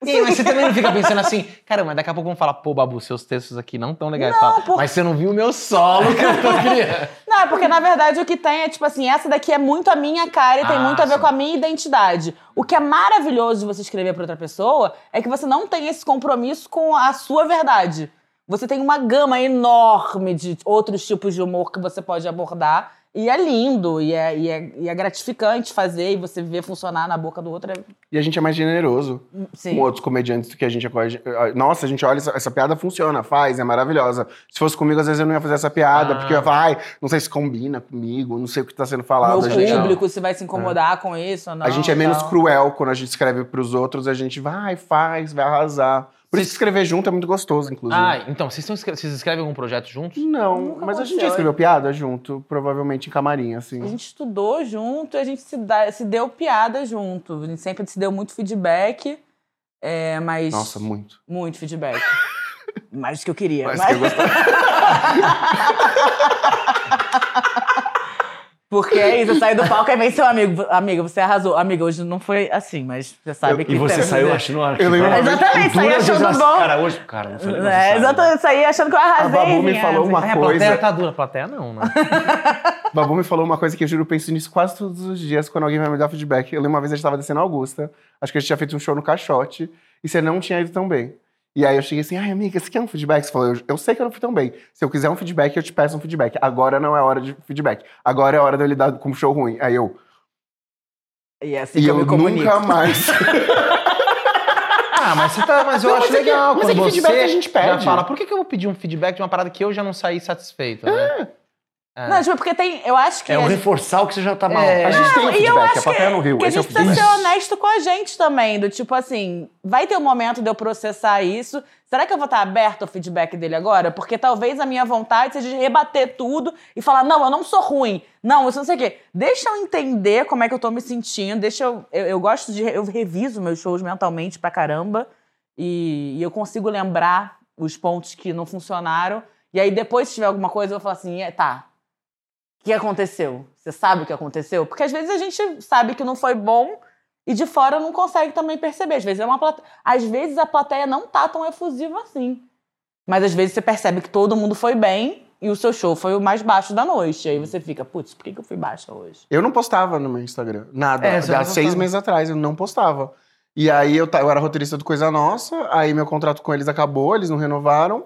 E aí, mas você também não fica (laughs) pensando assim, caramba, daqui a pouco vão falar, pô, Babu, seus textos aqui não tão legais. Fala, por- Mas você não viu o meu solo que eu tô (laughs) criando. Não, é porque na verdade o que tem é tipo assim, essa daqui é muito a minha cara e tem Ah, muito a ver sim. com a minha identidade. O que é maravilhoso de você escrever pra outra pessoa é que você não tem esse compromisso com a sua verdade. Você tem uma gama enorme de outros tipos de humor que você pode abordar. E é lindo, e é, e é, e é gratificante fazer, e você ver funcionar na boca do outro. É... E a gente é mais generoso Sim. com outros comediantes do que a gente é. Nossa, a gente olha, essa, essa piada funciona, faz, é maravilhosa. Se fosse comigo, às vezes eu não ia fazer essa piada, Ah. porque eu ia falar, ai, não sei se combina comigo, não sei o que tá sendo falado. Meu gente, público, se vai se incomodar com isso ou não. a gente é menos tal. cruel quando a gente escreve pros outros, a gente vai, faz, vai arrasar. Por isso que escrever junto é muito gostoso, inclusive. Ah, então, vocês, escre- vocês escrevem algum projeto juntos? Não, mas a gente já escreveu piada junto, provavelmente em camarim, assim. A gente estudou junto e a gente se, dá- se deu piada junto. A gente sempre se deu muito feedback, é, mas. Nossa, muito. Muito feedback. (laughs) Mais do que eu queria. Mas mas- que eu gostava. (laughs) Porque é isso, eu saí do (laughs) palco e vem seu amigo. Amiga, você arrasou. Amiga, hoje não foi assim, mas você sabe que. E você saiu achando Eu lembro Exatamente, saí achando bom. Cara, hoje, cara, não falei, você É, sabe. exatamente, saí achando que eu arrasei. A Babu me falou uma É, a coisa. plateia tá dura, a plateia não, né? (laughs) Babu me falou uma coisa que eu juro, eu penso nisso quase todos os dias quando alguém vai me dar feedback. Eu lembro uma vez a gente tava descendo a Augusta, acho que a gente tinha feito um show no Caixote, e você não tinha ido tão bem. E aí eu cheguei assim, ai amiga, você quer um feedback? Você falou, eu, eu sei que eu não fui tão bem. Se eu quiser um feedback, eu te peço um feedback. Agora não é hora de feedback. Agora é hora de eu lidar com um show ruim. Aí eu, E é assim e que eu eu me comunico. nunca mais. (laughs) Ah, mas você tá. Mas eu Não, acho mas é que- legal. mas é que você feedback a gente Já pede. fala, por que, que eu vou pedir um feedback de uma parada que eu já não saí satisfeito, né? É. Não, tipo, porque tem. Eu acho que. É um reforçar o que você já tá mal. É. A gente tem um e eu feedback, acho a plateia no Rio, que a é o gente precisa feedback. ser honesto com a gente também, do tipo assim, vai ter um momento de eu processar isso. Será que eu vou estar aberto ao feedback dele agora? Porque talvez a minha vontade seja de rebater tudo e falar, não, eu não sou ruim. Não, isso não sei o quê. Deixa eu entender como é que eu tô me sentindo. Deixa eu. Eu, eu gosto de. Eu reviso meus shows mentalmente pra caramba. E, e eu consigo lembrar os pontos que não funcionaram. E aí, depois, se tiver alguma coisa, eu vou falar assim, é, tá, o que aconteceu? Você sabe o que aconteceu? Porque às vezes a gente sabe que não foi bom e de fora não consegue também perceber. Às vezes é uma plate... às vezes a plateia não tá tão efusiva assim. Mas às vezes você percebe que todo mundo foi bem e o seu show foi o mais baixo da noite. Aí você fica, putz, por que que eu fui baixa hoje? Eu não postava no meu Instagram. Nada. É, Há seis meses atrás, eu não postava. E aí eu, eu era roteirista do Coisa Nossa, aí meu contrato com eles acabou, eles não renovaram.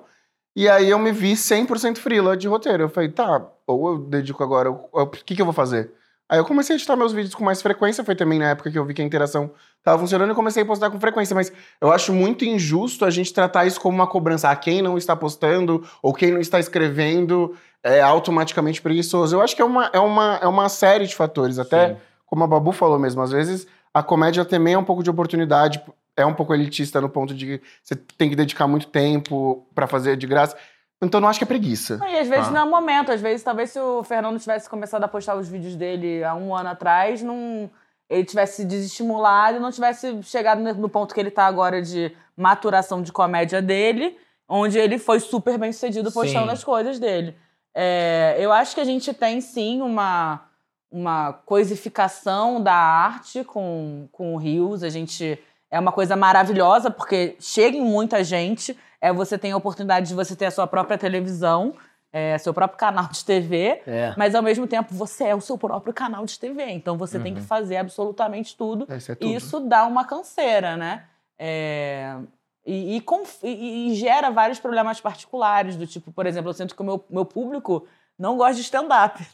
E aí eu me vi 100% frila de roteiro. Eu falei, tá, ou eu dedico agora, o que, que eu vou fazer? Aí eu comecei a editar meus vídeos com mais frequência, foi também na época que eu vi que a interação tava funcionando e comecei a postar com frequência. Mas eu acho muito injusto a gente tratar isso como uma cobrança. Ah, quem não está postando ou quem não está escrevendo é automaticamente preguiçoso. Eu acho que é uma, é uma, é uma série de fatores. Até, Sim. como a Babu falou mesmo, às vezes a comédia também é um pouco de oportunidade, é um pouco elitista no ponto de que você tem que dedicar muito tempo pra fazer de graça. Então eu não acho que é preguiça. Não, e às vezes Ah. não é o momento. Às vezes, talvez se o Fernando tivesse começado a postar os vídeos dele há um ano atrás, não... ele tivesse se desestimulado e não tivesse chegado no no ponto que ele tá agora de maturação de comédia dele, onde ele foi super bem sucedido postando Sim. as coisas dele. É, eu acho que a gente tem sim uma, uma coisificação da arte com, com o Rios. A gente é uma coisa maravilhosa porque chega em muita gente. É, você tem a oportunidade de você ter a sua própria televisão, é, seu próprio canal de TV, É. mas ao mesmo tempo você é o seu próprio canal de TV. Então você tem que fazer absolutamente tudo. Isso é tudo. Isso dá uma canseira, né? É, e, e conf- e- e gera vários problemas particulares, do tipo, por exemplo, eu sinto que o meu, meu público não gosta de stand-up.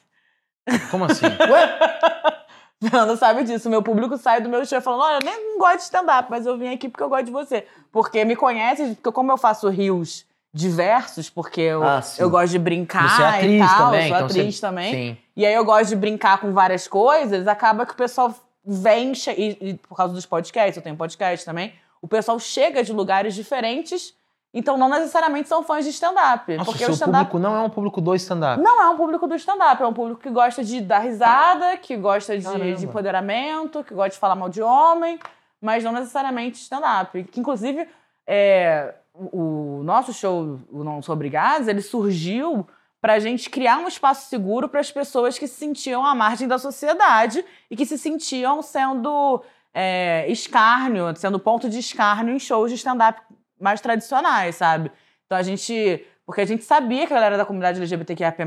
Como assim? (laughs) (laughs) Fernanda sabe disso. Meu público sai do meu show falando: olha, eu nem gosto de stand-up, mas eu vim aqui porque eu gosto de você. Porque me conhece, porque como eu faço rios diversos, porque eu, Ah, eu gosto de brincar Você é atriz e tal, também, eu sou então atriz você- também. Sim. E aí eu gosto de brincar com várias coisas, acaba que o pessoal vem, e, e por causa dos podcasts, eu tenho podcast também, o pessoal chega de lugares diferentes então não necessariamente são fãs de stand-up. Porque o seu stand-up público não é um público do stand-up. não é um público do stand-up, é um público que gosta de dar risada, que gosta de, de empoderamento, que gosta de falar mal de homem, mas não necessariamente stand-up. Que, inclusive, é, o nosso show, o Não Sou Obrigados, ele surgiu pra gente criar um espaço seguro para as pessoas que se sentiam à margem da sociedade e que se sentiam sendo é, escárnio, sendo ponto de escárnio em shows de stand-up mais tradicionais, sabe? Então a gente. Porque a gente sabia que a galera da comunidade LGBTQIAP+,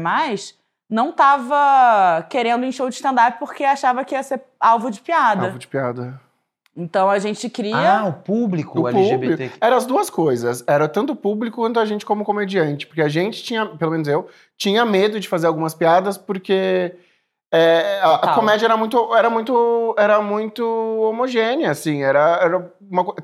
não tava querendo em show de stand-up porque achava que ia ser alvo de piada. Alvo de piada. Então a gente cria. Ah, o público O LGBT. público. Era as duas coisas. Era tanto o público quanto a gente como comediante. Porque a gente tinha, pelo menos eu, tinha medo de fazer algumas piadas porque é, a, a comédia era muito, era muito, era muito homogênea, assim. Era, era uma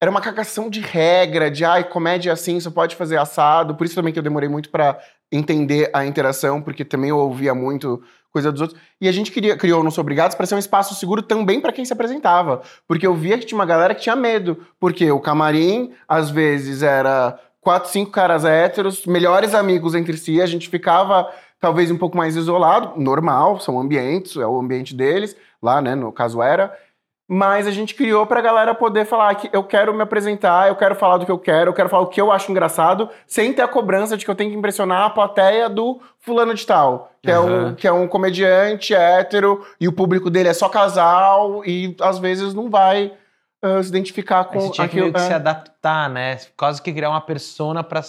era uma cagação de regra, de ai, comédia é assim, só pode fazer assado. Por isso também que eu demorei muito pra entender a interação, porque também eu ouvia muito coisa dos outros. E a gente queria, criou Não Sou Obrigados para ser um espaço seguro também para quem se apresentava. Porque eu via que tinha uma galera que tinha medo. Porque o camarim, às vezes, era quatro, cinco caras héteros, melhores amigos entre si, a gente ficava talvez um pouco mais isolado, normal, são ambientes, é o ambiente deles, lá, né, no caso era. Mas a gente criou pra galera poder falar que eu quero me apresentar, eu quero falar do que eu quero, eu quero falar o que eu acho engraçado, sem ter a cobrança de que eu tenho que impressionar a plateia do fulano de tal, que, é, um, que é um comediante hétero e o público dele é só casal e às vezes não vai ah, se identificar com você tinha que aquilo. que é. se adaptar, né? Quase que criar uma persona pra,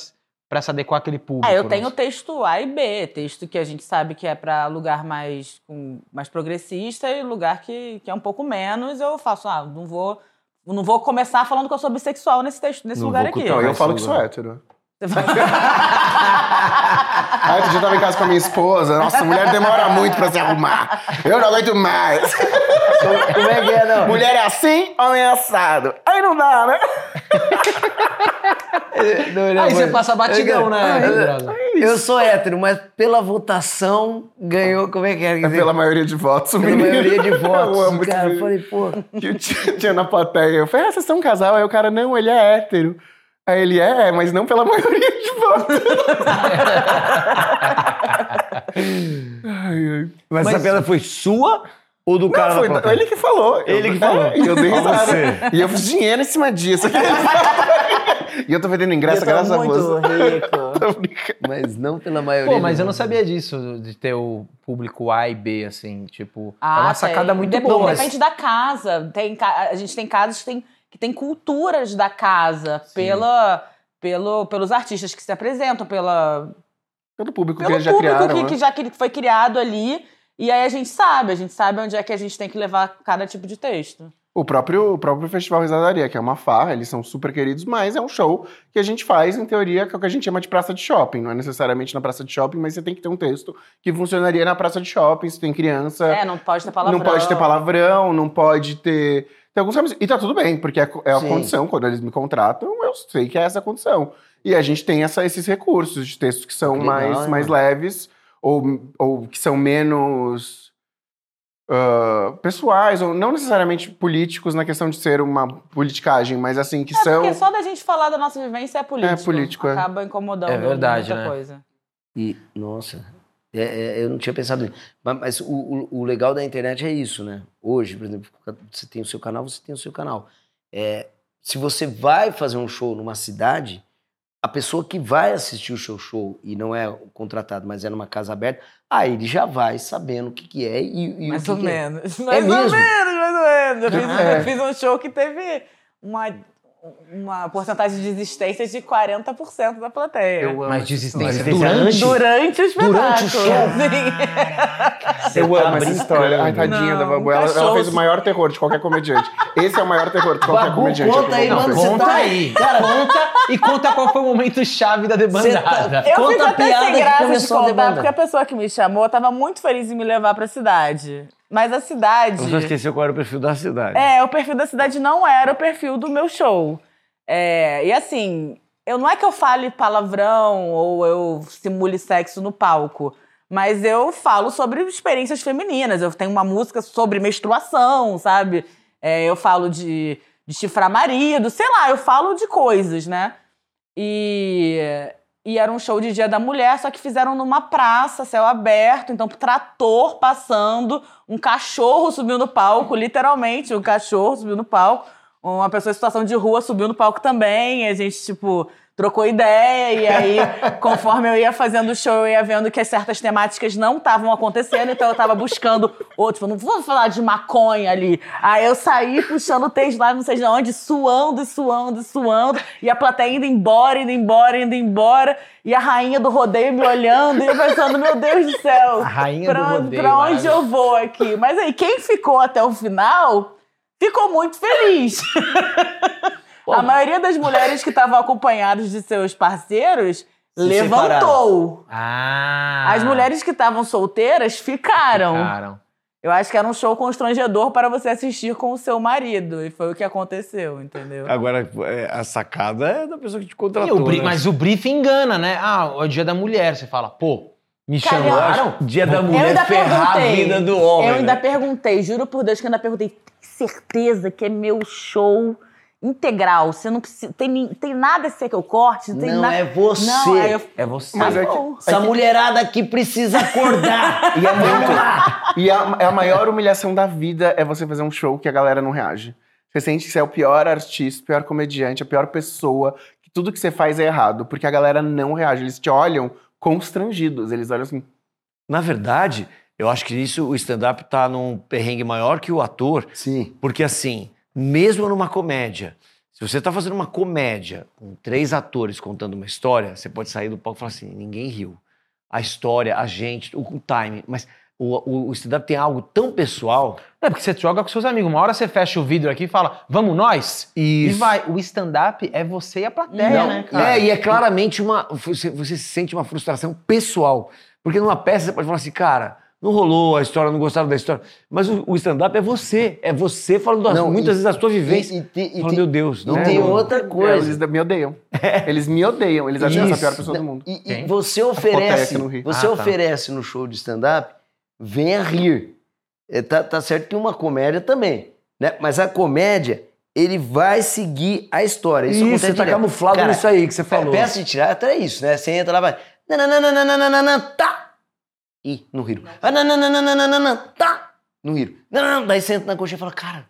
pra se adequar àquele público. É, eu né? tenho texto A e B, texto que a gente sabe que é pra lugar mais, com, mais progressista e lugar que, que é um pouco menos. Eu faço, ah, não vou, não vou começar falando que eu sou bissexual nesse texto, nesse Não lugar aqui. Não, eu falo que sou hétero. Aí (laughs) outro dia eu tava em casa com a minha esposa. Nossa, mulher demora muito pra se arrumar. Eu não aguento mais. Como é que é, não? Mulher é assim, homem é assado. Aí não dá, né? (laughs) (laughs) Não, não, Aí você mas- passa batidão, Eu- né, eu-? Eu sou hétero, mas pela votação ganhou. Como é que era? É pela maioria de votos, Pela menino. maioria de (laughs) Eu votos. amo esse cara, eu falei, pô. Que eu tinha, tinha na plateia. Eu falei, ah, vocês são um casal? Aí o cara, não, ele é hétero. Aí ele é, mas não pela (laughs) maioria de votos. ai, ai. Mas, Mas- essa piada foi sua ou do cara Não, da foi plateia? ele que falou. Ele Eu- que falou. É, e eu dei (laughs) risada. você. E eu fiz dinheiro em cima disso. (laughs) e eu tô vendendo ingresso eu tô graças a você. rico. (laughs) Mas não pela maioria. Pô, mas eu não sabia disso, de ter o público A e B, assim, tipo. é Ah, uma sacada tem. muito Dep- boa. mas- Depende da casa. Tem, ca- a gente tem casas que tem, que tem culturas da casa pela, pelo, pelos artistas que se apresentam, pela, Todo público que pelo eles já público criaram. que, né? que já que foi criado ali. E aí a gente sabe, a gente sabe onde é que a gente tem que levar cada tipo de texto. O próprio, o próprio Festival Risadaria, que é uma farra, eles são super queridos, mas é um show que a gente faz, em teoria, que é o que a gente chama de praça de shopping. Não é necessariamente na praça de shopping, mas você tem que ter um texto que funcionaria na praça de shopping, se tem criança. É, não pode ter palavrão. Não pode ter palavrão, não pode ter. Tem alguns E tá tudo bem, porque é, é a Sim. condição. Quando eles me contratam, eu sei que é essa a condição. E a gente tem essa- esses recursos de textos que são legal, mais, né, mais mano? leves, ou, ou que são menos. ah, pessoais, ou não necessariamente políticos na questão de ser uma politicagem, mas assim, que É, são. porque só da gente falar da nossa vivência é político. É político, é. Acaba incomodando É verdade, muita né? coisa. E, nossa, é- é, eu não tinha pensado nisso. Mas, mas o, o- o legal da internet é isso, né? Hoje, por exemplo, você tem o seu canal, você tem o seu canal. É, se você vai fazer um show numa cidade, a pessoa que vai assistir o seu show e não é contratado, mas é numa casa aberta, aí ele já vai sabendo o que, que é e, e Mais o que ou que é. menos. Mais ou mesmo? menos, mais ou menos. Eu fiz, É. eu fiz um show que teve uma, uma porcentagem de existência de 40% da plateia. Eu amo Mas de essa existência história. Durante- durante. O espetáculo. Durante o show? Sim. Eu tá amo essa história. Ai, tadinha Não, da Babu. Ela, ela fez o maior terror de qualquer comediante. Esse é o maior terror de qualquer Babu, comediante. conta aí, a mano, você Conta tá- aí. Cara- conta e conta qual foi o momento chave da debandada. Você Eu Conta fico a até piada sem graça de a contar, porque a pessoa que me chamou tava muito feliz em me levar pra cidade. Mas a cidade. Você esqueceu qual era o perfil da cidade. É, o perfil da cidade não era o perfil do meu show. É, e assim, eu não é que eu fale palavrão ou eu simule sexo no palco, mas eu falo sobre experiências femininas. Eu tenho uma música sobre menstruação, sabe? É, eu falo de, de chifrar marido, sei lá, eu falo de coisas, né? E, e era um show de Dia da Mulher, só que fizeram numa praça, céu aberto, então trator passando, um cachorro subiu no palco, literalmente, um cachorro subiu no palco, uma pessoa em situação de rua subiu no palco também, a gente, tipo, trocou ideia, e aí, conforme eu ia fazendo o show, eu ia vendo que certas temáticas não estavam acontecendo, então eu tava buscando outro, não vou falar de maconha ali. Aí eu saí puxando o texto lá, não sei de onde, suando, suando, suando, e a plateia indo embora, indo embora, indo embora, e a rainha do rodeio me olhando, e eu pensando, meu Deus do céu, A rainha pra, do rodeio. pra onde eu vou aqui? Mas aí, quem ficou até o final, ficou muito feliz. (laughs) A maioria das mulheres que estavam acompanhadas de seus parceiros levantou. Ah. As mulheres que estavam solteiras ficaram. Ficaram. Eu acho que era um show constrangedor para você assistir com o seu marido. E foi o que aconteceu, entendeu? Agora, é, a sacada é da pessoa que te E contratou. o né? Mas o briefing engana, né? Ah, é o dia da mulher. Você fala, pô, me Cara, chamaram. Dia da Eu mulher ainda ferrar a perguntei. vida do homem. eu ainda né? perguntei, juro por Deus que eu ainda perguntei. Tem certeza que é meu show integral? Você não precisa. Tem, tem nada a ser que eu corte? Tem Não, na- é você. Não, aí eu- É você. Mas é que. Essa mulherada aqui precisa acordar. (laughs) e é muito. e a, é a maior humilhação da vida é você fazer um show que a galera não reage. Você sente que você é o pior artista, o pior comediante, a pior pessoa, que tudo que você faz é errado, porque a galera não reage. Eles te olham constrangidos. Eles olham assim. Na verdade, eu acho que isso, o stand-up tá num perrengue maior que o ator, Sim. porque assim, mesmo numa comédia, se você tá fazendo uma comédia com três atores contando uma história, você pode sair do palco e falar assim, ninguém riu. A história, a gente, o, time, mas o, o- o stand-up tem algo tão pessoal. É porque você joga com seus amigos. Uma hora você fecha o vidro aqui e fala, vamos nós? E Isso. vai. O stand-up é você e a plateia, Não, né, cara? É, e é claramente uma. Você, você se sente uma frustração pessoal. Porque numa peça você pode falar assim, cara, não rolou a história, não gostaram da história. Mas o, o stand-up é você. É você falando das- Não, muitas e- vezes da sua vivência. E, e, e Fala, te- meu Deus, não e né, tem não- outra É, coisa. eles me odeiam. (laughs) Eles me odeiam. Eles acham que eu sou a pior Isso. pessoa do mundo. E, e você oferece, você Ah, tá. oferece no show de stand-up, venha rir. É, tá, tá certo que uma comédia também, né? Mas a comédia, ele vai seguir a história. Isso, Isso, você tá camuflado Cara, nisso aí que você falou. Peça de tirar, até isso, né? Você entra lá, vai. Nananana, tá! Ih, não riram. Ah, nananana, tá! Não riram. Não, não, não. Daí você entra na coxinha e fala, cara.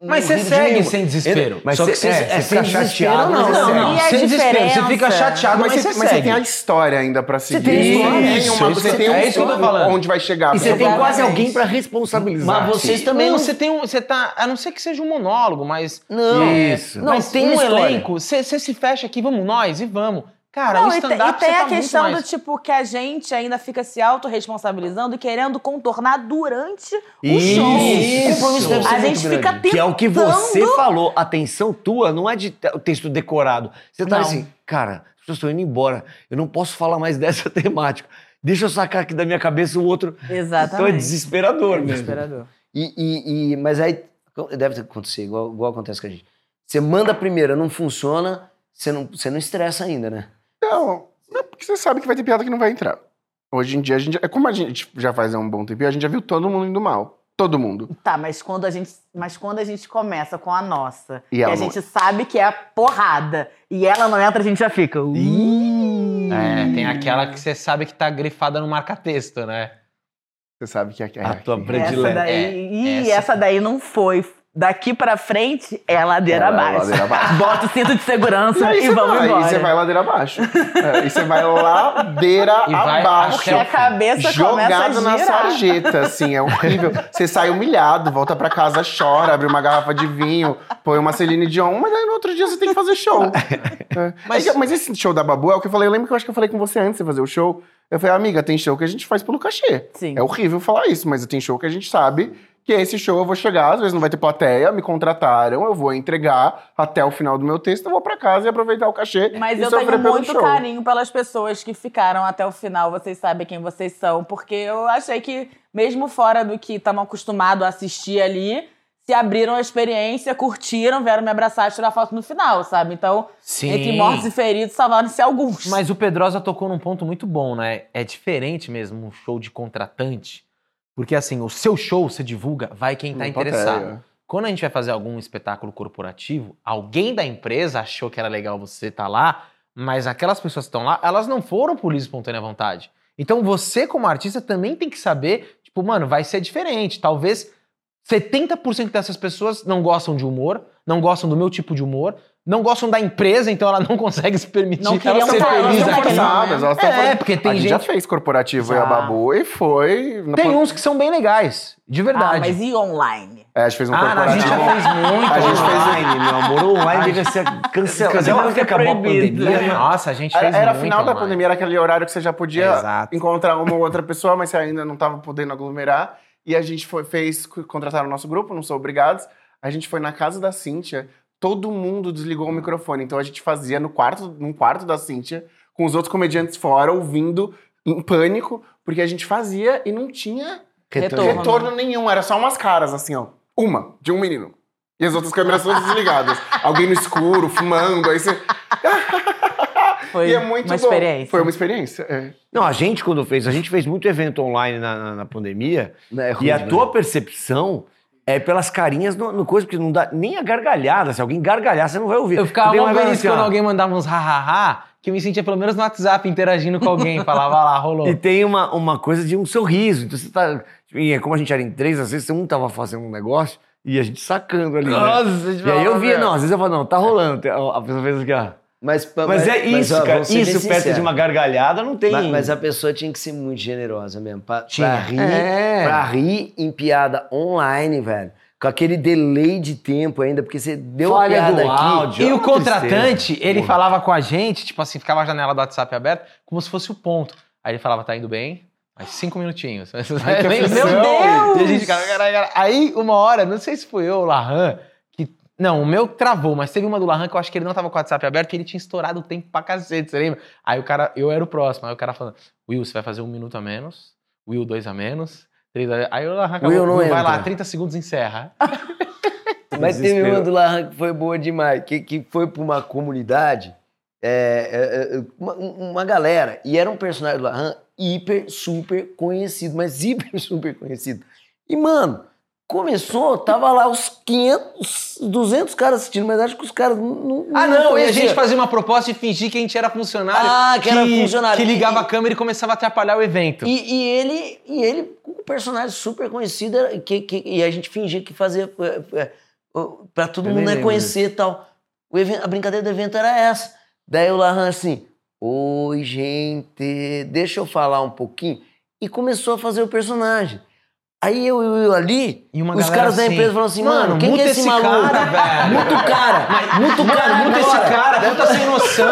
não Mas você segue sem desespero. Mas Só que você- é, é, você sem fica chateado, não. Não, não, E sem desespero. Você fica chateado, mas, você mas você tem a história ainda pra seguir. Você tem isso, uma- isso, você tem é um isso que eu tô falando. onde vai chegar. E você tem quase alguém pra responsabilizar. Mas vocês também não, não... você tem um. Você tá. A não ser que seja um monólogo, mas. Não, Isso. não mas tem um história. elenco, você se fecha aqui, vamos nós e vamos. Cara, Não, o e, te- e stand-up tem você a tá muito questão mais- do tipo que a gente ainda fica se autorresponsabilizando e querendo contornar durante o Isso. show. O compromisso deve ser A gente grande. fica tentando. Que é o que você falou. A atenção tua não é de texto decorado. Você tá Não. assim, cara, as pessoas estão indo embora. Eu não posso falar mais (laughs) dessa temática. Deixa eu sacar aqui da minha cabeça o outro. Então é Exatamente. desesperador mesmo. Desesperador. E, e- e- mas aí deve acontecer, igual, igual acontece com a gente. Você manda a primeira, não funciona, você não, você não estressa ainda, né? Não, é porque você sabe que vai ter piada que não vai entrar. Hoje em dia, a gente. É como a gente já faz há um bom tempo, a gente já viu todo mundo indo mal. Todo mundo. Tá, mas quando a gente, mas quando a gente começa com a nossa, E e ela a não- gente sabe que é a porrada, e ela não entra, a gente já fica. "Uh". É, tem aquela que você sabe que tá grifada no marca-texto, né? Você sabe que é. é A tua predileta. Essa daí, É, ih, essa- essa daí não foi. Daqui pra frente é ladeira É, abaixo. ladeira abaixo. (laughs) Bota o cinto de segurança E e vamos vai, embora. e você vai ladeira abaixo. É, e você vai ladeira (laughs) E vai abaixo. Porque a cabeça começa a Jogado na sarjeta, assim, é horrível. Você sai humilhado, volta pra casa, chora, abre uma garrafa de vinho, põe uma Celine Dion, mas aí no outro dia você tem que fazer show. É. Mas- Mas, mas esse show da Babu é o que eu falei, eu lembro que eu acho que eu falei com você antes de você fazer o show. Eu falei, amiga, tem show que a gente faz pelo cachê. Sim. É horrível falar isso, mas tem show que a gente sabe que esse show eu vou chegar, às vezes não vai ter plateia, me contrataram, eu vou entregar até o final do meu texto, eu vou pra casa e aproveitar o cachê Mas e eu tenho pelo muito show. carinho pelas pessoas que ficaram até o final. Vocês sabem quem vocês são. Porque eu achei que, mesmo fora do que estavam acostumados a assistir ali, se abriram a experiência, curtiram, vieram me abraçar e tirar foto no final, sabe? Então, Sim. entre mortos e feridos, salvaram-se alguns. Mas o Pedrosa tocou num ponto muito bom, né? É diferente mesmo um show de contratante. Porque assim, o seu show você divulga, vai quem tá interessado. plateia. Quando a gente vai fazer algum espetáculo corporativo, alguém da empresa achou que era legal você estar lá, Mas aquelas pessoas que estão lá, elas não foram por livre espontânea vontade. Então você, como artista, também tem que saber, tipo, mano, vai ser diferente. Talvez 70% dessas pessoas não gostam de humor, não gostam do meu tipo de humor, não gostam da empresa, então ela não consegue se permitir Não queriam ser feliz aqui. forçadas, elas É, porque tem a gente gente- já fez corporativo e a. Babu e foi. Tem uns que são bem legais, de Ah, verdade. mas e online? É, a gente fez um Ah, a corporativo. gente já fez (laughs) muito. A gente fez- online, meu amor. Online devia ser cancelado. Depois que acabou a proibido. pandemia, Nossa, a gente Era, fez era muito final da online. pandemia, era aquele horário que você já podia Exato. encontrar uma ou outra pessoa, mas você ainda não estava podendo aglomerar. E a gente foi, fez, contrataram o nosso grupo, não sou obrigados. A gente foi na casa da Cíntia, todo mundo desligou o microfone. Então a gente fazia no quarto, num quarto da Cíntia, com os outros comediantes fora, ouvindo em pânico, porque a gente fazia e não tinha Retorno. retorno nenhum. Era só umas caras, assim, ó. Uma, de um menino. E as outras câmeras todas desligadas. (laughs) Alguém no escuro, fumando, aí você. (laughs) Foi é muito uma bom. experiência. Foi uma experiência, é. Não, a gente quando fez, a gente fez muito evento online na, na- na pandemia. É ruim E a demais. tua percepção é pelas carinhas no, no coisa, porque não dá nem a gargalhada. Se alguém gargalhar, você não vai ouvir. Eu ficava uma feliz assim, quando ó, alguém mandava uns ha-ha-ha, que eu me sentia pelo menos no WhatsApp interagindo com alguém. Falava lá, rolou. E tem uma, uma coisa de um sorriso. Então você tá. E é como a gente era em três, às vezes um tava fazendo um negócio e a gente sacando ali. né? Nossa, E aí eu via, não, às vezes eu falava, não, tá rolando. A pessoa fez aqui, ó. Mas, Mas, é isso, ó, cara. Isso perto de uma gargalhada não tem. Mas, mas a pessoa tinha que ser muito generosa mesmo. Pra, Tinha. pra rir, É. pra rir em piada online, velho. Com aquele delay de tempo ainda, porque você deu a Falha piada do aqui. áudio. E é o uma contratante, tristeza. ele Porra. falava com a gente, tipo assim, ficava a janela do WhatsApp aberta, como se fosse o ponto. Aí ele falava, tá indo bem? Mais cinco minutinhos. Ai, que (laughs) Meu. Deus! E a gente, cara, cara, cara. Aí, uma hora, não sei se foi eu ou o Lahan. Não, o meu travou, mas teve uma do Lahan que eu acho que ele não tava com o WhatsApp aberto, que ele tinha estourado o tempo pra cacete, você lembra? Aí o cara, eu era o próximo, aí o cara falando, Will, você vai fazer um minuto a menos, Will, dois a menos, três a... Aí o Lahan acabou, Will não vai lá, entra. 30 segundos encerra. (laughs) Mas teve uma do Larran que foi boa demais, que, que foi pra uma comunidade, é, é, é, uma, uma galera, e era um personagem do Larran hiper, super conhecido, mas (laughs) hiper, super conhecido. E, mano, começou, tava lá os 500, 200 caras assistindo, mas acho que os caras não, não Ah, não, e a gente fazia uma proposta de fingir que a gente era funcionário. Ah, que era funcionário. Que ligava E- a câmera e começava a atrapalhar o evento. E, e ele, e ele, com um personagem super conhecido, que, que, e a gente fingia que fazia é, é, pra todo Eu mundo né, conhecer e tal. O evento- a brincadeira do evento era essa. Daí o Larran assim, oi gente, deixa eu falar um pouquinho. E começou a fazer o personagem. Aí eu, eu, eu ali, E uma os caras da assim, empresa falaram assim, mano, "Mano, quem que muta é esse, esse maluco? cara, (laughs) velho." Muta o cara, muta o cara, Mano, muta esse cara, puta sem (laughs) noção.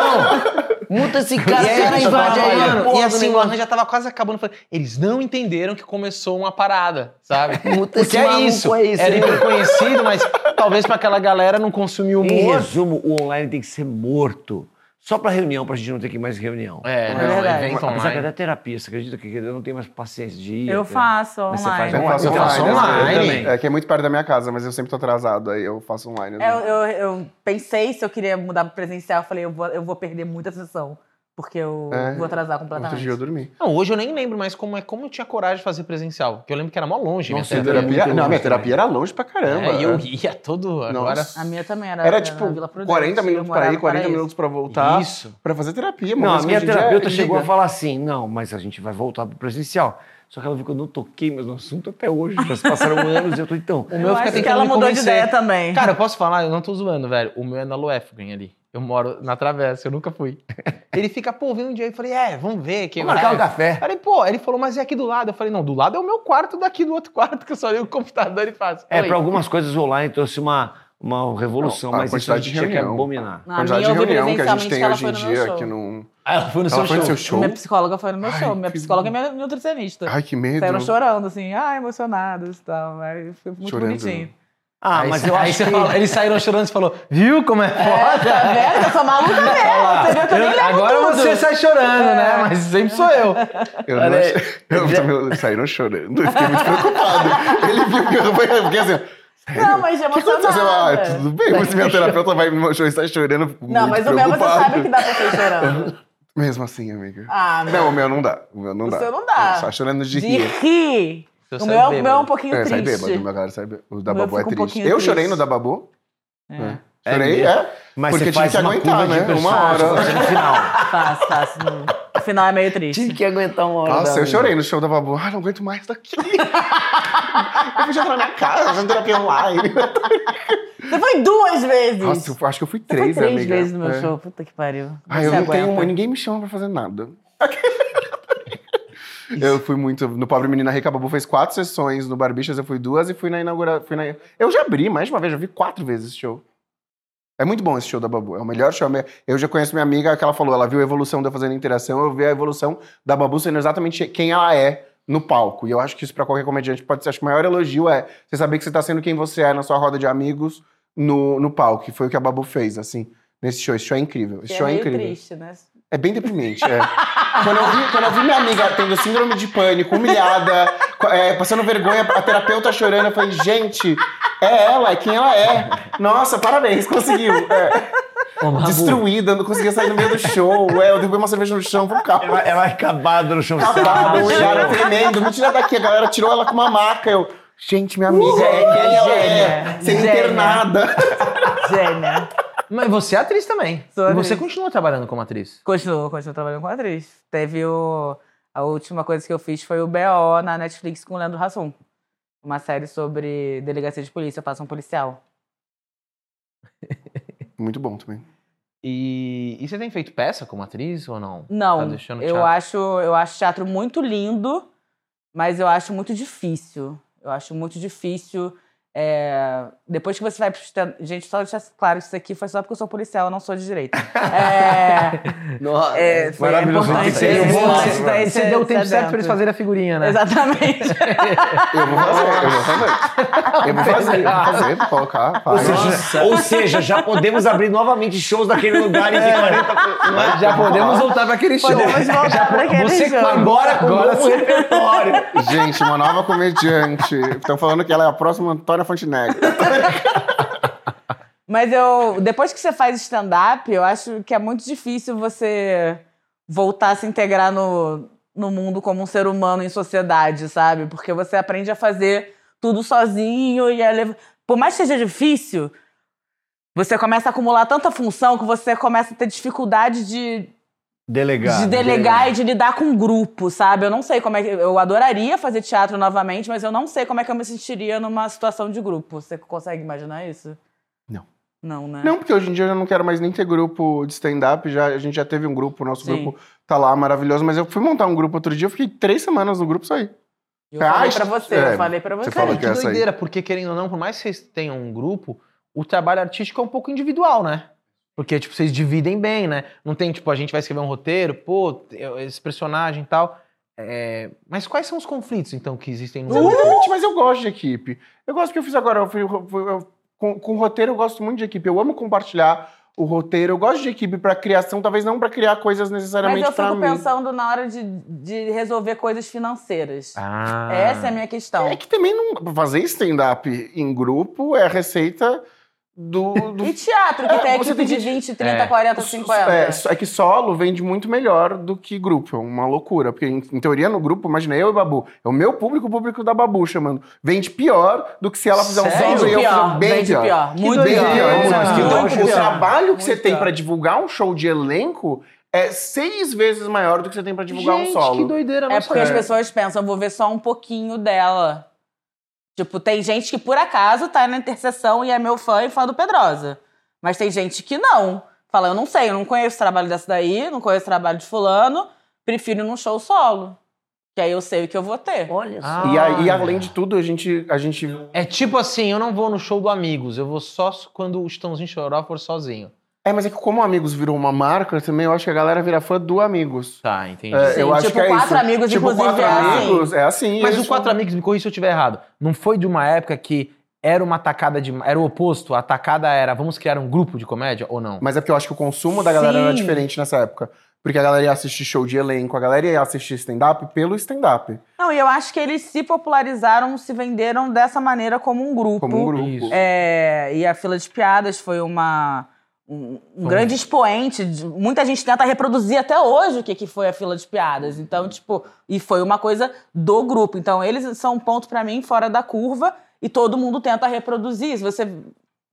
Muta esse cara, E aí, cara invade aí. porra e assim, o. Arran já tava quase acabando. falando, Eles não entenderam que começou uma parada, sabe? (laughs) Muta Porque esse é isso. Era você- hiper conhecido, mas talvez pra aquela galera não consumir Em humor. resumo, o online tem que ser morto. Só pra reunião, pra gente não ter que ir mais reunião. É, É não, verdade. evento Apesar que online. até terapia, você acredita que eu não tenho mais paciência de ir? Eu faço Mas você faz online. Eu faço Eu faço online. online. Eu também. É que é muito perto da minha casa, mas eu sempre tô atrasado, aí eu faço online. Eu, eu, eu pensei se eu queria mudar pro presencial, eu falei, eu vou, eu vou perder muita sessão. Porque eu É, vou atrasar Outro completamente. dia eu dormi. Não, hoje eu nem lembro mais como é como eu tinha coragem de fazer presencial. Porque eu lembro que era mó longe. Nossa, minha terapia. terapia, não, minha terapia era longe pra caramba. É, e eu ia todo agora. Nossa. A minha também era. Era tipo Vila Prudente, 40 eu minutos pra ir, no 40 Paraíso. minutos pra voltar. Isso. Pra fazer terapia, Não, a mas minha dia terapeuta é chegou a falar assim: não, mas a gente vai voltar pro presencial. Só que ela viu que eu não toquei mais no assunto até hoje. Já se passaram (laughs) anos e eu tô, então. O meu Eu fica acho que ela mudou de convencer. ideia também. Cara, eu posso falar? Eu não tô zoando, velho. O meu é na Luefgren ali. Eu moro na Travessa, eu nunca fui. (laughs) Ele fica, pô, vem um dia. Eu falei, é, vamos ver. Que Vamos marcar um café. Falei, pô, ele falou, mas é aqui do lado. Eu falei, não, do lado é o meu quarto, daqui do outro (laughs) quarto, que eu só ligo o computador e faço. É, Falei, para algumas coisas o online trouxe uma, uma revolução, Não, mas isso a quantidade gente de tinha que reunião. abominar. Na A quantidade de reunião que a gente tem que ela hoje foi em no meu dia, show. que não... Ah, ela foi no Ela seu foi no show. seu show? Minha psicóloga foi no meu Ai, show. Minha que psicóloga é minha nutricionista. Ai, que medo. Saíram chorando, assim, ah, emocionados e tal. Aí foi muito Chorando. bonitinho. Ah, Aí mas eu aí acho você que... falou- eles saíram chorando e falou, viu como é É, foda? tá vendo? Eu sou maluca (laughs) mesmo. Você viu que eu nem levo Agora tudo. você sai chorando, né? É. Mas sempre sou eu. Eu, não eu também saíram chorando. Eu fiquei muito (laughs) preocupado. Ele viu que eu eu fiquei assim... Não, mas O que aconteceu? Ah, emocionada. tudo bem, mas minha terapeuta vai no meu show e está chorando. eu Não, muito mas o meu você sabe que dá pra ser chorando. Mesmo assim, amiga. Ah, meu. Não, o meu não dá. O meu não O dá. seu não dá. Só chorando de, De rir. rir. O meu, é- o meu é um pouquinho É, sai triste. bêbado, meu cara, sai bêbado. O da meu Babu é um triste. Eu chorei no da Babu. É. É. É Chorei, é. Mas Porque você tinha faz que aguentar, né? Uma hora. no final. (laughs) Fácil, fácil. No- O final é meio triste. Tive que aguentar uma hora. Nossa, eu chorei no show da Babu. Ai, não aguento mais daqui. (laughs) eu podia entrar na minha casa, fazendo terapia online. Você foi duas vezes! Nossa, eu acho que eu fui Você foi três, três amiga. vezes no meu É. show. Puta que pariu. Ai, Você eu não tenho. aguenta. Ninguém me chama pra fazer nada. Eu fui muito. No Pobre Menina Rica, a Babu fez quatro sessões. No Barbixas eu fui duas e fui na inauguração. Fui na... Eu já abri mais de uma vez, já vi quatro vezes esse show. É muito bom esse show da Babu. É o melhor show. Eu já conheço minha amiga que ela falou, ela viu a evolução de eu fazendo interação, eu vi a evolução da Babu sendo exatamente quem ela é no palco. E eu acho que isso pra qualquer comediante pode ser. Acho que o maior elogio é você saber que você tá sendo quem você é na sua roda de amigos no, no palco. Que foi o que a Babu fez, assim, nesse show. Esse show é incrível. Esse Que show é é incrível. triste, né? É bem deprimente, é. quando, eu vi, quando eu vi minha amiga tendo síndrome de pânico, humilhada, é, passando vergonha, a terapeuta chorando, eu falei, gente, é ela, é quem ela é. Nossa, parabéns, conseguiu. É. Ô, Destruída, não conseguia sair no meio do show. É, eu derrubei uma cerveja no chão, um carro. Ela, ela é acabada no chão. Acabado, o cara tremendo, me tira daqui. A galera tirou ela com uma maca. Eu, gente, minha amiga é quem ela é. Gênia, Sem gênia. internada. Gênia. Mas você é atriz também. Sou e você continua trabalhando como atriz. Continuo, continuo trabalhando com atriz. Teve o... A última coisa que eu fiz foi o BO na Netflix com o Leandro Hassum. Uma série sobre delegacia de polícia, eu faço um policial. (laughs) Muito bom também. E, e você tem feito peça como atriz ou não? Não, Tá deixando eu acho, eu acho teatro muito lindo, mas eu acho muito difícil. Eu acho muito difícil. é, Depois que você vai pro stand... Gente, só deixar claro que isso aqui foi só porque eu sou policial, eu não sou de direito. É, (laughs) Nossa. é, foi Maravilhoso. importante. Você- é eu vou lá, importante dar E esse- você deu o tempo certo pra eles fazerem a figurinha, né? Exatamente. Eu vou fazer, eu vou fazer. Eu vou fazer, eu vou fazer, vou colocar. Ou seja, ou seja, já podemos abrir novamente shows daquele lugar em que 40 pessoas. Já podemos voltar para aquele show. Podemos voltar para aquele Você show. Agora com Agora um sim. repertório. Gente, uma nova comediante. Estão falando que ela é a próxima Antônia Fontenegro. (laughs) Mas eu, depois que você faz stand-up, eu acho que é muito difícil você voltar a se integrar no, no mundo como um ser humano em sociedade, sabe? Porque você aprende a fazer tudo sozinho e a lev- por mais que seja difícil, você começa a acumular tanta função que você começa a ter dificuldade de, Delegado. de delegar e de lidar com um grupo, sabe? Eu não sei como é que. Eu adoraria fazer teatro novamente, mas eu não sei como é que eu me sentiria numa situação de grupo. Você consegue imaginar isso? Não. Não, né? Não, porque hoje em dia eu já não quero mais nem ter grupo de stand-up. Já, a gente já teve um grupo, o nosso Sim. grupo tá lá maravilhoso. Mas eu fui montar um grupo outro dia, eu fiquei três semanas no grupo e saí. Eu falei Ah, pra você, é, eu falei pra você. você falou que que aí. doideira, porque querendo ou não, por mais que vocês tenham um grupo, o trabalho artístico é um pouco individual, né? Porque, tipo, vocês dividem bem, né? Não tem, tipo, a gente vai escrever um roteiro, pô, eu- esse personagem e tal. É, Mas quais são os conflitos, então, que existem no grupo? Exatamente, mas eu gosto de equipe. Eu gosto do que eu fiz agora. Eu fui- eu fui- eu- com, com roteiro, eu gosto muito de equipe. Eu amo compartilhar o roteiro. Eu gosto de equipe pra criação, talvez não pra criar coisas Mas necessariamente eu pra fico mim. pensando na hora de, de resolver coisas financeiras. Ah. Essa é a minha questão. É que também não fazer stand-up em grupo é a receita do. do E teatro, que É, tem você equipe tem de que- 20, 30, É. 40, 50. É, é que solo vende muito melhor do que grupo. É uma loucura. Porque, em, em teoria, no grupo, imagina eu e Babu. É o meu público, o público da Babu chamando. Vende pior do que se ela fizer um Sério? solo e eu Pior, fizer bem vende pior. pior. Muito bem doideira. pior. Muito Mas que pior. o- Muito o pior. trabalho que você Muito tem pior. pra divulgar um show de elenco é seis vezes maior do que você tem pra divulgar Gente, um solo. que doideira, É não porque as pessoas pensam, vou ver só um pouquinho dela. Tipo, tem gente que por acaso tá na interseção e é meu fã e fã do Pedrosa. Mas tem gente que não. Fala, eu não sei, eu não conheço o trabalho dessa daí, não conheço o trabalho de fulano, prefiro ir num show solo. Que aí eu sei o que eu vou ter. Olha só. Ah. E, aí, além de tudo, a gente, a gente É tipo assim, eu não vou no show do Amigos, eu vou só quando o Estãozinho Choró for sozinho. É, mas é que como Amigos virou uma marca, também eu acho que a galera vira fã do Amigos. Tá, entendi. É, Sim, eu acho tipo, que é Quatro isso. Amigos, tipo, inclusive, quatro é assim. amigos, é assim. Mas o Quatro são- Amigos, me corrija se eu estiver errado, não foi de uma época que era uma tacada de... Era o oposto, a tacada era vamos criar um grupo de comédia ou não? Mas é porque eu acho que o consumo da galera era Sim. diferente nessa época. Porque a galera ia assistir show de elenco, a galera ia assistir stand-up pelo stand-up, Não, e eu acho que eles se popularizaram, se venderam dessa maneira como um grupo. como um grupo. É, e a fila de piadas foi uma um, um grande expoente. de- muita gente tenta reproduzir até hoje o que, que foi a fila de piadas. Então, tipo, e foi uma coisa do grupo. Então, eles são um ponto pra mim fora da curva e todo mundo tenta reproduzir. Se você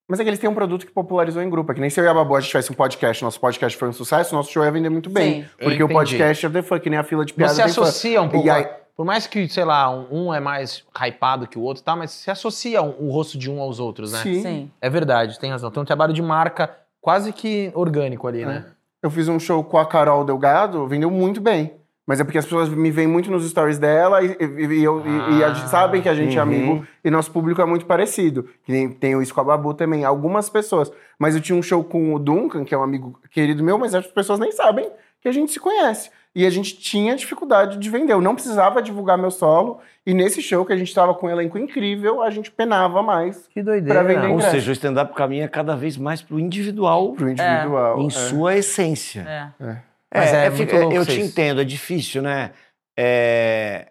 Mas é que eles têm um produto que popularizou em grupo. É que nem se eu e a Babu a gente tivesse um podcast, nosso podcast foi um sucesso, nosso show ia vender muito bem. Sim. Porque o podcast é the fuck, que nem a fila de piada Você associa um pouco. Aí- Por mais que, sei lá, um, um é mais hypado que o outro, tá? Mas você associa um- o rosto de um aos outros, né? Sim. Sim. É verdade, tem razão. Tem um trabalho de marca quase que orgânico ali, né? Eu fiz um show com a Carol Delgado, vendeu muito bem. Mas é porque as pessoas me veem muito nos stories dela e, e- e eu- e- e a Ah, sabem que a gente é uhum. amigo e nosso público é muito parecido. Nem tem isso com a Babu também, algumas pessoas. Mas eu tinha um show com o Duncan, que é um amigo querido meu, mas as pessoas nem sabem que a gente se conhece. E a gente tinha dificuldade de vender. Eu não precisava divulgar meu solo. E nesse show que a gente tava com um elenco incrível, a gente penava mais Que doideira. Pra vender Ou ingresso. seja, o stand-up caminha cada vez mais pro individual pro individual. em é. sua essência. É. Mas é é, muito fica- louco eu te entendo, é difícil, né? É,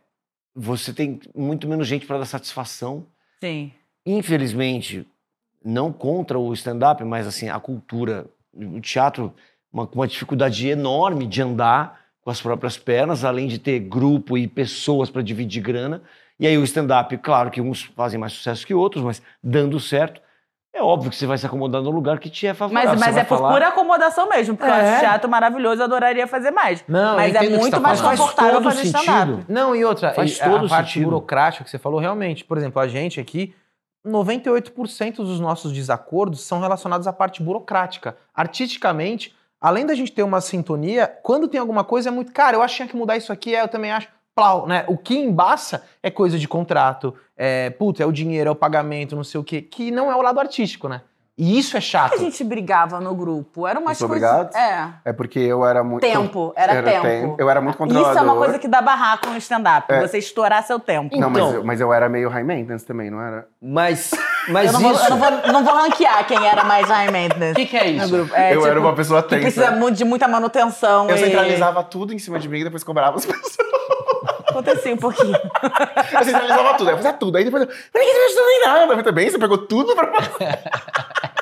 você tem muito menos gente para dar satisfação. Sim. Infelizmente, não contra o stand-up, mas assim, a cultura, o teatro, uma, com uma dificuldade enorme de andar com as próprias pernas, além de ter grupo e pessoas para dividir grana. E aí o stand-up, claro que uns fazem mais sucesso que outros, mas dando certo, é óbvio que você vai se acomodar no lugar que te é favorável. Mas, mas é por falar- pura acomodação mesmo, porque eu É. acho teatro maravilhoso, eu adoraria fazer mais. Não, mas eu é muito tá mais falando. Confortável todo fazer stand-up. Não, e outra, Faz e a- todo a parte sentido. burocrática que você falou, realmente, por exemplo, a gente aqui, 98% dos nossos desacordos são relacionados à parte burocrática. Artisticamente, além da gente ter uma sintonia, quando tem alguma coisa é muito, cara, eu acho que tinha que mudar isso aqui, é, eu também acho. Plau, né? O que embaça é coisa de contrato, é, puta, é o dinheiro, é o pagamento, não sei o quê, que não é o lado artístico, né? E isso é chato. a gente brigava no grupo? Era umas coisas. obrigados? É. É porque eu era muito. Tempo, era, tempo. Eu era muito controlador. Isso é uma coisa que dá barraco no stand-up, É. você estourar seu tempo. Não, mas, Então- eu, mas eu era meio high maintenance também, não era? Mas, (laughs) mas eu não, vou, isso... eu não, vou, não vou ranquear quem era mais high O maintenance que, que é isso? grupo. É, eu tipo, era uma pessoa que tensa. precisa de muita manutenção. Eu e- centralizava tudo em cima de mim e depois cobrava as pessoas. Acontecia um pouquinho. (laughs) Eu centralizava tudo, eu fazia tudo. Aí depois. Mas ninguém tá em nada. Eu também, você pegou tudo pra fazer.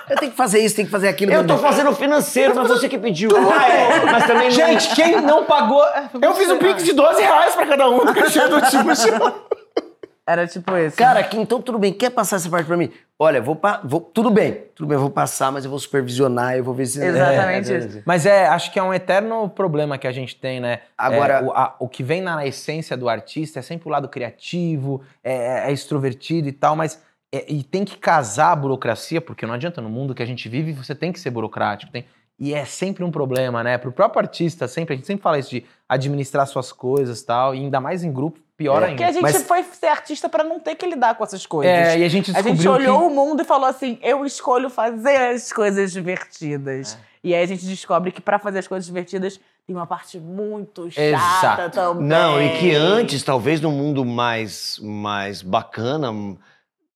Eu tenho que fazer isso, tem que fazer aquilo. Eu tô fazendo financeiro, mas você que pediu. Ah, é. Mas também não... Gente, quem não pagou. Eu fiz um pix de 12 reais pra cada um (laughs) do cachê do último show. Era tipo isso. Cara, que, então tudo bem, quer passar essa parte pra mim? Olha, vou, pa- vou tudo bem, tudo bem, eu vou passar, mas eu vou supervisionar, eu vou ver se... Exatamente É, isso. Mas é, acho que é um eterno problema que a gente tem, né? Agora- É, o, a- o que vem na essência do artista é sempre o lado criativo, é, é extrovertido e tal, mas. é- e tem que casar a burocracia, porque não adianta, no mundo que a gente vive, você tem que ser burocrático. tem- e é sempre um problema, né? Pro próprio artista, sempre, a gente sempre fala isso de administrar suas coisas e tal, e ainda mais em grupo, pior É, Porque ainda. a gente Mas- foi ser artista pra não ter que lidar com essas coisas. É, e a gente A descobriu gente olhou que... o mundo e falou assim: eu escolho fazer as coisas divertidas. E aí a gente descobre que pra fazer as coisas divertidas tem uma parte muito chata Exato. também. Não, e que antes, talvez num mundo mais, mais bacana,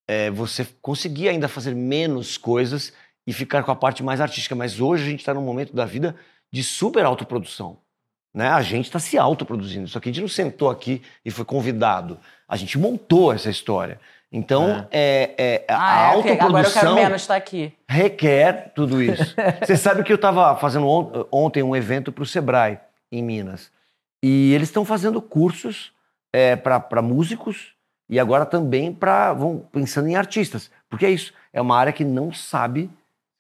é, você conseguia ainda fazer menos coisas e ficar com a parte mais artística. Mas hoje a gente está num momento da vida de super autoprodução. Né? A gente está se autoproduzindo. Só que a gente não sentou aqui e foi convidado. A gente montou essa história. Então, é. é, a Ah, é, ok, agora eu quero autoprodução menos estar aqui. requer tudo isso. (laughs) Você sabe que eu estava fazendo on- ontem um evento para o Sebrae, em Minas. E eles estão fazendo cursos para músicos e agora também para. vão pensando em artistas. Porque é isso. É uma área que não sabe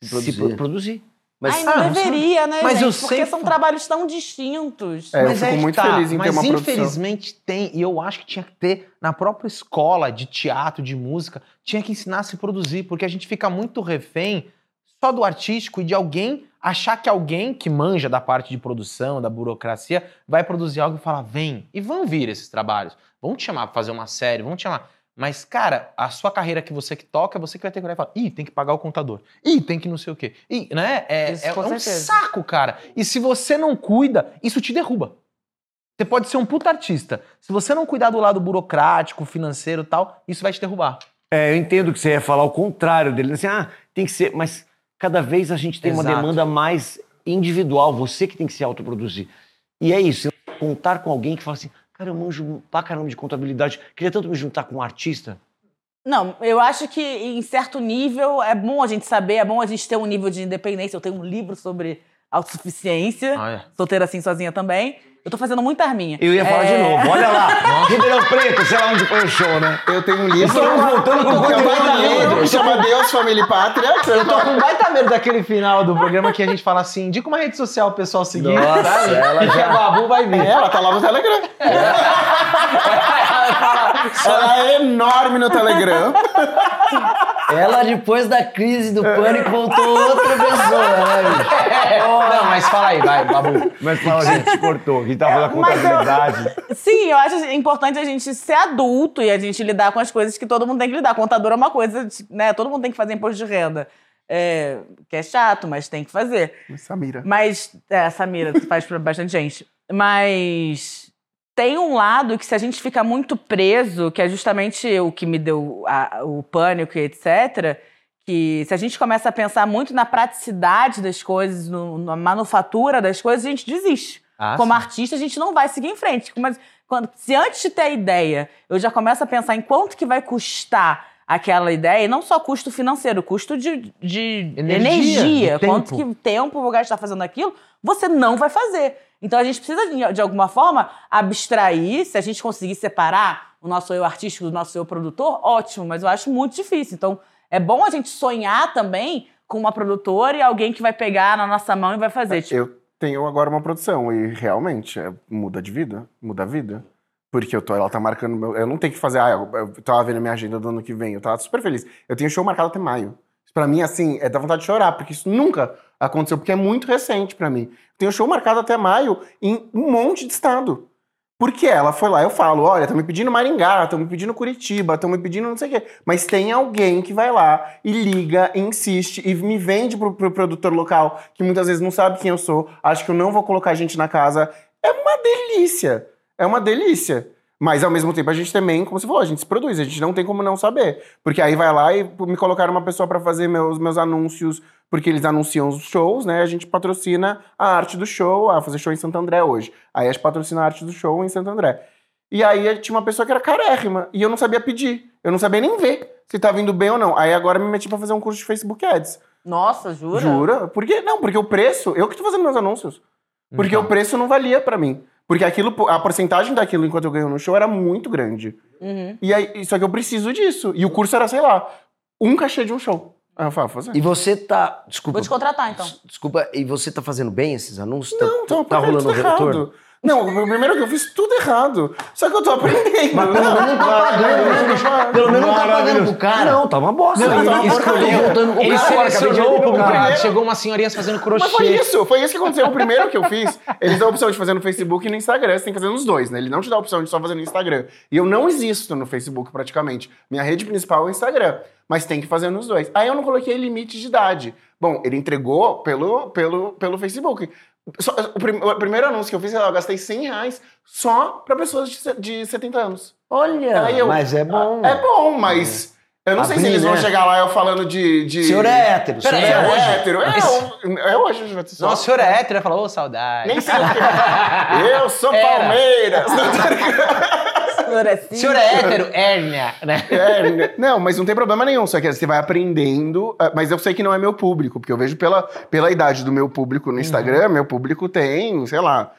Produzir. produzir. produzir. Mas, Ai, não ah, não deveria, né, Mas gente? eu Porque sei- são trabalhos tão distintos. É, eu Mas fico que muito tá, feliz em ter mas uma produção. infelizmente tem, e eu acho que tinha que ter na própria escola de teatro, de música, tinha que ensinar a se produzir, porque a gente fica muito refém só do artístico e de alguém achar que alguém que manja da parte de produção, da burocracia, vai produzir algo e falar, vem, e vão vir esses trabalhos, vão te chamar pra fazer uma série, vão te chamar. Mas, cara, a sua carreira que você que toca, você que vai ter que olhar e falar, ih, tem que pagar o contador, ih, tem que não sei o quê, ih, né? É, Isso, é, é um saco, cara. E se você não cuida, isso te derruba. Você pode ser um puta artista. Se você não cuidar do lado burocrático, financeiro e tal, isso vai te derrubar. É, eu entendo que você ia falar o contrário dele. Assim, ah, tem que ser. Mas cada vez a gente tem uma Exato. demanda mais individual. Você que tem que se autoproduzir. E é isso. Contar com alguém que fala assim, cara, eu manjo pra caramba de contabilidade. Queria tanto me juntar com um artista. Não, eu acho que em certo nível é bom a gente saber, é bom a gente ter um nível de independência. Eu tenho um livro sobre autossuficiência. Olha. Solteira assim, sozinha também. Eu tô fazendo muita arminha. Eu ia falar É, de novo, olha lá. (laughs) Ribeirão Preto, sei lá onde foi o show, né? Eu tenho um livro. Estamos voltando com que é muito mais livro medo. chama Deus, Família e Pátria. Eu tô com baita medo daquele final do programa que a gente fala assim, indica uma rede social pro pessoal seguir, Nossa, sabe? ela E já- a Babu vai vir. É, ela tá lá no Telegram. Ela é enorme no Telegram. (laughs) Ela, depois da crise do pânico, voltou outra pessoa, né, bicho? Não, mas fala aí, vai, Babu. Mas fala, a gente cortou, que tava na mas eu- contabilidade. Sim, eu acho importante a gente ser adulto e a gente lidar com as coisas que todo mundo tem que lidar. Contador é uma coisa, né? Todo mundo tem que fazer imposto de renda. É, que é chato, mas tem que fazer. Samira. Mas, é, Samira, faz pra bastante gente. Mas tem um lado que se a gente fica muito preso, que é justamente o que me deu a- o pânico e etc., que se a gente começa a pensar muito na praticidade das coisas, no- na manufatura das coisas, a gente desiste. Ah, Como sim. artista, a gente não vai seguir em frente. Mas quando, se antes de ter a ideia, eu já começo a pensar em quanto que vai custar aquela ideia, e não só custo financeiro, custo de, de Energia, energia, de quanto tempo. que tempo vou gastar fazendo aquilo, você não vai fazer. Então a gente precisa, de, alguma forma, abstrair, se a gente conseguir separar o nosso eu artístico do nosso eu produtor, ótimo, mas eu acho muito difícil. Então é bom a gente sonhar também com uma produtora e alguém que vai pegar na nossa mão e vai fazer. Tipo, Eu tenho agora uma produção e realmente é, muda de vida, muda a vida. Porque eu tô, ela tá marcando meu. Eu não tenho que fazer. Ah, eu, eu tava vendo a minha agenda do ano que vem, eu tava super feliz. Eu tenho show marcado até maio. Pra mim, assim, é da vontade de chorar, porque isso nunca aconteceu, porque é muito recente pra mim. Tenho show marcado até maio em um monte de estado. Porque ela foi lá, eu falo, olha, estão me pedindo Maringá, estão me pedindo Curitiba, estão me pedindo não sei o quê. Mas tem alguém que vai lá e liga, e insiste e me vende pro, pro produtor local, que muitas vezes não sabe quem eu sou, acha que eu não vou colocar gente na casa. É uma delícia. É uma delícia. Mas ao mesmo tempo a gente também, como você falou, a gente se produz, a gente não tem como não saber. Porque aí vai lá e me colocaram uma pessoa pra fazer meus, meus anúncios, porque eles anunciam os shows, né? A gente patrocina a arte do show, ah, fazer show em Santo André hoje. Aí a gente patrocina a arte do show em Santo André. E aí tinha uma pessoa que era carérrima e eu não sabia pedir. Eu não sabia nem ver se tá vindo bem ou não. Aí agora me meti pra fazer um curso de Facebook Ads. nossa, jura? Jura? Por quê? Não, porque o preço, eu que tô fazendo meus anúncios. Porque Então. o preço não valia pra mim. Porque aquilo, a porcentagem daquilo enquanto eu ganho no show era muito grande. Uhum. E aí, só que eu preciso disso. E o curso era, sei lá, um cachê de um show. Vou fazer. E você tá. Desculpa. Vou te contratar, então. Des- Desculpa, e você tá fazendo bem esses anúncios? Não, tá, então, tá rolando tudo retorno? errado. Não, o primeiro que eu fiz tudo errado. Só que eu tô aprendendo. Mas pelo menos não tá pagando, né? Pelo menos não tá pagando pro cara. Não, tá uma bosta. Não, tá uma isso que eu tô voltando com o Ele cara selecionou o público cara. Chegou umas senhorinhas fazendo Mas foi crochê. isso, foi isso que aconteceu. O primeiro que eu fiz, eles dão a opção de fazer no Facebook e no Instagram. Você tem que fazer nos dois, né? Ele não te dá a opção de só fazer no Instagram. E eu não existo no Facebook praticamente. Minha rede principal é o Instagram. Mas tem que fazer nos dois. Aí eu não coloquei limite de idade. Bom, ele entregou pelo, pelo, pelo Facebook. Só- o, prim- o primeiro anúncio que eu fiz, eu gastei 100 reais só pra pessoas de, de 70 anos. Olha, eu- mas é bom. É bom, mas eu não sei se Abrir, eles vão né? chegar lá eu falando de. de... O senhor é hétero. o senhor é É, hoje? hétero. É, Esse- é hoje, só. Nossa, o senhor é hétero, ele falou, ô, saudade. Nem sei o que. Eu sou Era. Palmeiras. (laughs) O senhor é (laughs) hétero? Hérnia, né? (laughs) É, não, mas não tem problema nenhum. Só que você vai aprendendo. ah, Mas eu sei que não é meu público, porque eu vejo pela, pela idade do meu público no Instagram, meu público tem, sei lá,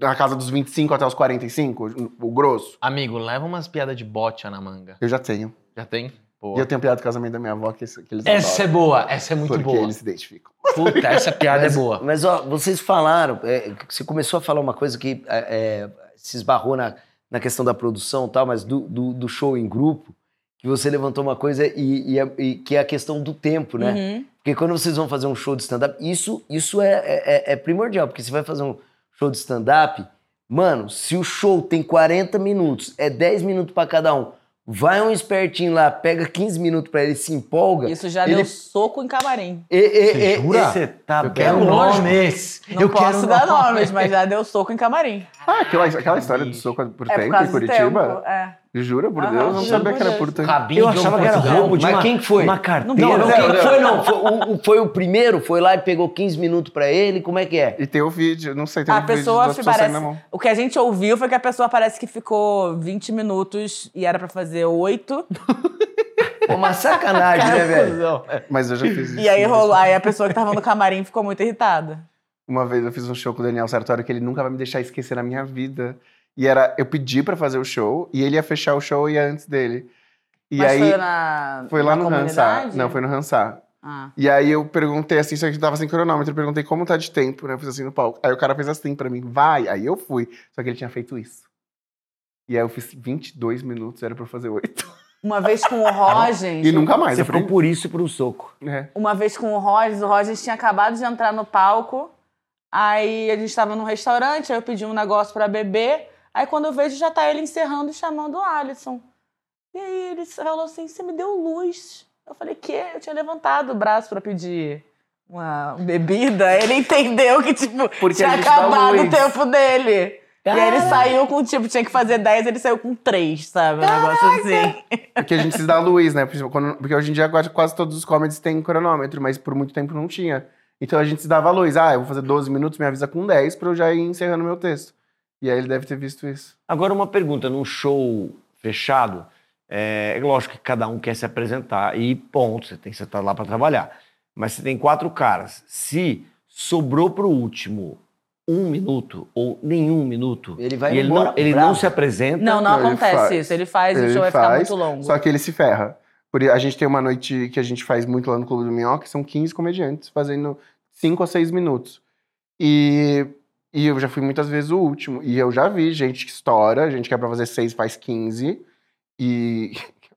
na casa dos 25 até os 45, o grosso. Amigo, leva umas piadas de bote na manga. Eu já tenho. Já tem? Pô. E eu tenho piada do casamento da minha avó que, que eles Essa é adoram, boa, essa é muito porque boa. eles se identificam. Puta, essa piada é boa. Mas, ó, vocês falaram, é, você começou a falar uma coisa que é, é, se esbarrou na, na questão da produção e tal, mas do, do, do show em grupo, que você levantou uma coisa e, e, e que é a questão do tempo, né? Uhum. Porque quando vocês vão fazer um show de stand-up, isso, isso é, é, é primordial, porque você vai fazer um show de stand-up, mano, se o show tem 40 minutos, é 10 minutos pra cada um, vai um espertinho lá, pega 15 minutos pra ele, se empolga. Isso já ele, deu soco em camarim. e, e, Você e- jura? Você tá Eu quero nomes. Não eu posso quero dar nomes, mas já deu soco em camarim. Ah, aquela, aquela história do soco por É por tempo causa em Curitiba? tempo. É. Jura, por Aham, Deus, eu não sabia que era Deus. por tempo. Cabinho Eu achava que era roubo de Mas uma, quem que foi? uma Não, carteira. não, quem que foi não? Foi o, o- foi o primeiro, foi lá e pegou 15 minutos pra ele, como é que é? E tem o vídeo, não sei, tem A um vídeo pessoa saindo parece. na mão. O que a gente ouviu foi que a pessoa parece que ficou 20 minutos e era pra fazer 8. Pô, uma sacanagem, né, velho? Mas eu já fiz isso. E aí rolou. Aí a pessoa que tava no camarim ficou muito irritada. Uma vez eu fiz um show com o Daniel Sartório que ele nunca vai me deixar esquecer na minha vida. E era, eu pedi pra fazer o show e ele ia fechar o show e ia antes dele. E Mas aí foi na. foi lá na no comunidade? Não, foi no Hansá. Ah. E aí eu perguntei assim, só que tava sem cronômetro, eu perguntei como tá de tempo, né? Eu fiz assim no palco. Aí o cara fez assim pra mim, vai. Aí eu fui. Só que ele tinha feito isso. E aí eu fiz 22 minutos, era pra eu fazer 8. Uma vez com o (laughs) Rogens. E nunca mais. Você ficou por isso e por um soco. é. Uma vez com o Rogens, o Rogens tinha acabado de entrar no palco. Aí a gente tava num restaurante, aí eu pedi um negócio pra beber. Aí quando eu vejo, já tá ele encerrando e chamando o Alisson. E aí ele falou assim: você me deu luz. Eu falei, quê? Eu tinha levantado o braço pra pedir uma bebida. (laughs) Ele entendeu que, tipo, Porque tinha acabado o tempo dele. E aí ele saiu com, tipo, tinha que fazer 10, ele saiu com 3, sabe? Um negócio assim. Porque a gente se dá luz, né? Porque hoje em dia quase, quase todos os comedies têm cronômetro, mas por muito tempo não tinha. Então a gente se dava luz. Ah, eu vou fazer 12 minutos, me avisa com 10 pra eu já ir encerrando meu texto. E aí ele deve ter visto isso. Agora, uma pergunta: num show fechado, é, é lógico que cada um quer se apresentar e ponto, você tem que estar lá para trabalhar. Mas você tem quatro caras. Se sobrou pro último um minuto ou nenhum minuto, Ele vai e ele, embora não, ele bravo. não se apresenta, Não, não Não, ele acontece faz. isso. Ele faz e o show vai ficar muito longo. Só que ele se ferra. Por, a gente tem uma noite que a gente faz muito lá no Clube do Minhoca, que são 15 comediantes fazendo 5 a 6 minutos. E, e eu já fui muitas vezes o último. E eu já vi gente que estoura, gente que é pra fazer 6 faz 15. E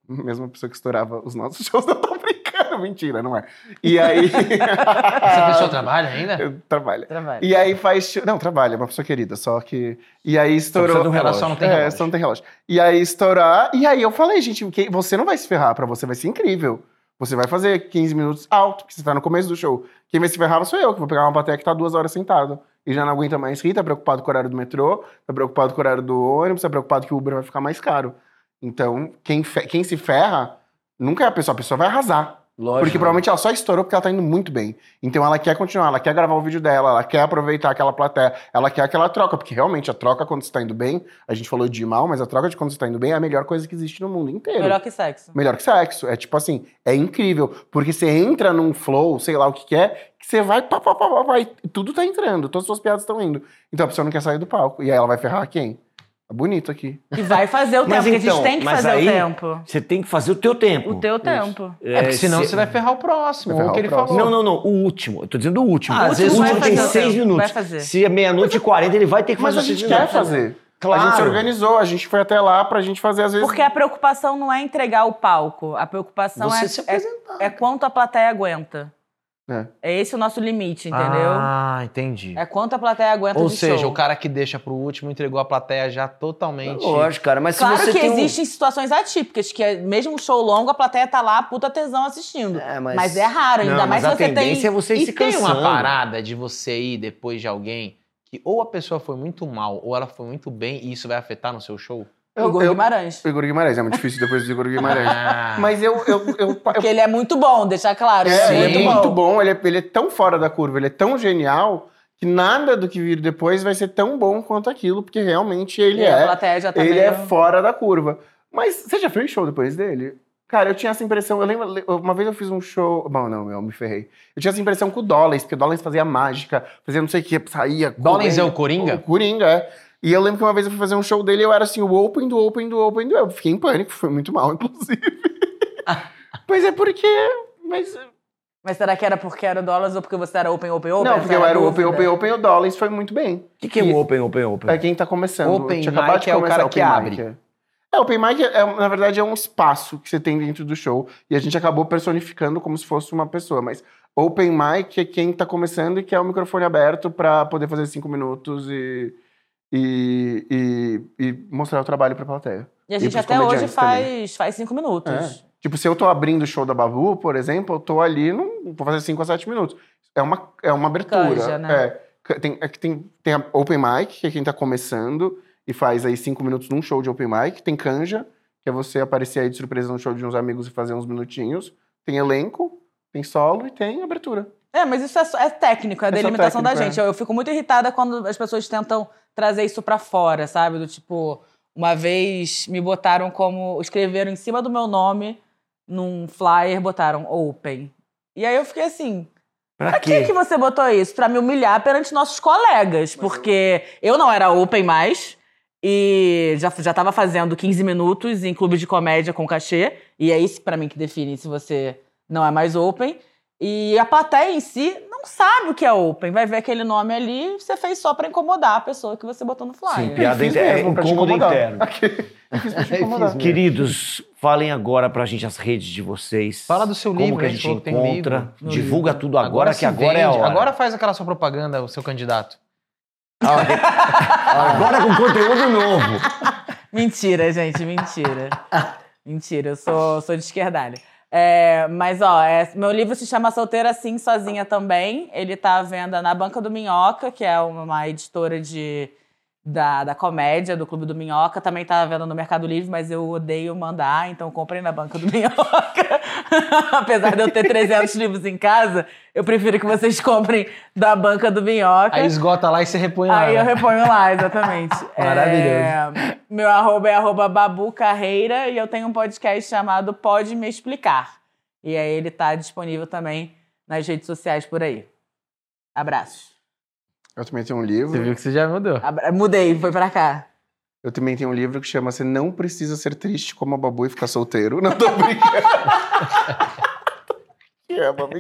a (laughs) mesma pessoa que estourava os nossos (laughs) shows, eu tô brincando. Mentira, não é. E aí. (laughs) Essa pessoa trabalha ainda? Eu trabalho. Trabalho. E aí faz. Não, trabalha, é uma pessoa querida, só que. E aí estourou. de um só não tem É, relógio. só não tem relógio. E aí estourar. E aí eu falei, gente, que você não vai se ferrar, pra você vai ser incrível. Você vai fazer 15 minutos alto, porque você tá no começo do show. Quem vai se ferrar sou eu, que vou pegar uma plateia que tá duas horas sentado. E já não aguenta mais rir, tá preocupado com o horário do metrô, tá preocupado com o horário do ônibus, tá preocupado que o Uber vai ficar mais caro. Então, quem, quem se ferra nunca é a pessoa, a pessoa vai arrasar. Lógico. Porque provavelmente ela só estourou porque ela tá indo muito bem. Então ela quer continuar, ela quer gravar o vídeo dela, ela quer aproveitar aquela plateia, ela quer aquela troca, porque realmente a troca quando você tá indo bem, a gente falou de mal, mas a troca de quando você tá indo bem é a melhor coisa que existe no mundo inteiro. Melhor que sexo. Melhor que sexo. É tipo assim, é incrível. Porque você entra num flow, sei lá o que que é, que você vai, pá, pá, pá, pá, pá, e tudo tá entrando, todas as suas piadas estão indo. Então a pessoa não quer sair do palco. E aí ela vai ferrar quem? Tá bonito aqui. E vai fazer o tempo, Mas porque a então, gente tem que mas fazer aí- o tempo. você tem que fazer o teu tempo. O teu tempo. É, porque senão se- você vai ferrar o próximo, ferrar o que o ele próximo. falou. Não, não, não. O último. Eu tô dizendo o último. Ah, o às vezes último vai tem o seis tempo. minutos. Vai fazer. Se é meia-noite e quarenta, ele vai ter que Mas fazer a seis gente minutos. quer fazer. Claro. A gente se organizou, a gente foi até lá pra gente fazer, às vezes. Porque a preocupação não é entregar o palco. A preocupação Você é, se é, apresentar. é quanto a plateia aguenta. É. É esse o nosso limite, entendeu? Ah, entendi. É quanto a plateia aguenta Ou de seja, show. o cara que deixa pro último entregou a plateia já totalmente. Lógico, cara. Mas Claro se você que tem um- existem situações atípicas, que é, mesmo um show longo, a plateia tá lá, puta tesão assistindo. É, mas- mas... é raro, ainda Não, mais mas se a você tem. é você E se tem cansando. uma parada de você ir depois de alguém que ou a pessoa foi muito mal ou ela foi muito bem e isso vai afetar no seu show? Eu- Igor eu- Guimarães. Igor Guimarães, é muito difícil depois do Igor Guimarães. (laughs) Ah. Mas eu. eu, eu, (laughs) eu Porque ele é muito bom, deixar claro. É, Sim. ele é muito bom, ele é, ele é tão fora da curva, ele é tão genial que nada do que vir depois vai ser tão bom quanto aquilo, porque realmente ele E a é. tá Ele meio... é fora da curva. Mas você já fez show depois dele? Cara, eu tinha essa impressão. Eu lembro, uma vez eu fiz um show. Bom, não, eu me ferrei. Eu tinha essa impressão com o Dollens, porque o Dollens fazia mágica, fazia não sei o que, saía. Dollens é o Coringa? O Coringa, é. E eu lembro que uma vez eu fui fazer um show dele e eu era assim, o open do open do open do. Eu fiquei em pânico, foi muito mal, (laughs) inclusive. (laughs) pois é, porque. Mas. Mas será que era porque era o dólares ou porque você era open, open, open? não, porque eu era o open, open, open, e o Dollens foi muito bem. O que, que é o Open, Open, Open? É quem tá começando. Open mic de é o cara que abre. mic, É, Open Mic, é, na verdade, é um espaço que você tem dentro do show. E a gente acabou personificando como se fosse uma pessoa. Mas Open Mic é quem tá começando e quer o microfone aberto pra poder fazer cinco minutos e, e, e, e mostrar o trabalho pra plateia. E a gente até hoje faz, faz cinco minutos. É. Tipo, se eu tô abrindo o show da Babu, por exemplo, eu tô ali, não vou fazer 5 a 7 minutos. É uma, é uma abertura. Canja, né? É. Tem, é que tem, tem a Open Mic, que é quem tá começando e faz aí 5 minutos num show de Open Mic. Tem Canja, que é você aparecer aí de surpresa no show de uns amigos e fazer uns minutinhos. Tem elenco, tem solo e tem abertura. É, mas isso é, só- é técnico, é É delimitação da técnico, gente. Eu, eu fico muito irritada quando as pessoas tentam trazer isso pra fora, sabe? Do tipo, uma vez me botaram como. escreveram em cima do meu nome, num flyer, botaram open. E aí eu fiquei assim. Pra Pra que, quê? que você botou isso? Pra me humilhar perante nossos colegas. Porque eu não era open mais. E já, já tava fazendo 15 minutos em clube de comédia com cachê. E é isso pra mim que define se você não é mais open. E a plateia em si não sabe o que é open. Vai ver aquele nome ali e você fez só pra incomodar a pessoa que você botou no flyer. Sim, piada fiz interna, é mesmo, pra te incômodo incomodar. interno. (laughs) Incomodar. Queridos, falem agora pra gente as redes de vocês. Fala do seu Como livro, que a gente que encontra. Divulga livro. tudo agora, que se agora é a vende. hora. Agora faz aquela sua propaganda, o seu candidato. (laughs) Agora com conteúdo novo. (laughs) Mentira, gente, mentira. mentira, eu sou, sou de esquerdalha. É, mas, ó, é- meu livro se chama Solteira Assim, Sozinha também. Ele tá à venda na Banca do Minhoca, que é uma editora de, da, da comédia, do Clube do Minhoca. Também tá à venda no Mercado Livre, mas eu odeio mandar, então comprei na Banca do (laughs) Minhoca. (laughs) Apesar de eu ter 300 livros em casa, eu prefiro que vocês comprem da Banca do Minhoca. Aí esgota lá e você repõe lá. Aí eu né? reponho lá, exatamente. (laughs) Maravilhoso. É, meu arroba é arroba Babu Carreira e eu tenho um podcast chamado Pode Me Explicar. E aí ele tá disponível também nas redes sociais por aí. Abraços. Eu também tenho um Você livro. viu que você já mudou. Mudei, foi pra cá. Eu também tenho um livro que chama Você Não Precisa Ser Triste como a Babu e Ficar Solteiro. (laughs) Não tô brincando. (laughs) que é, Babu?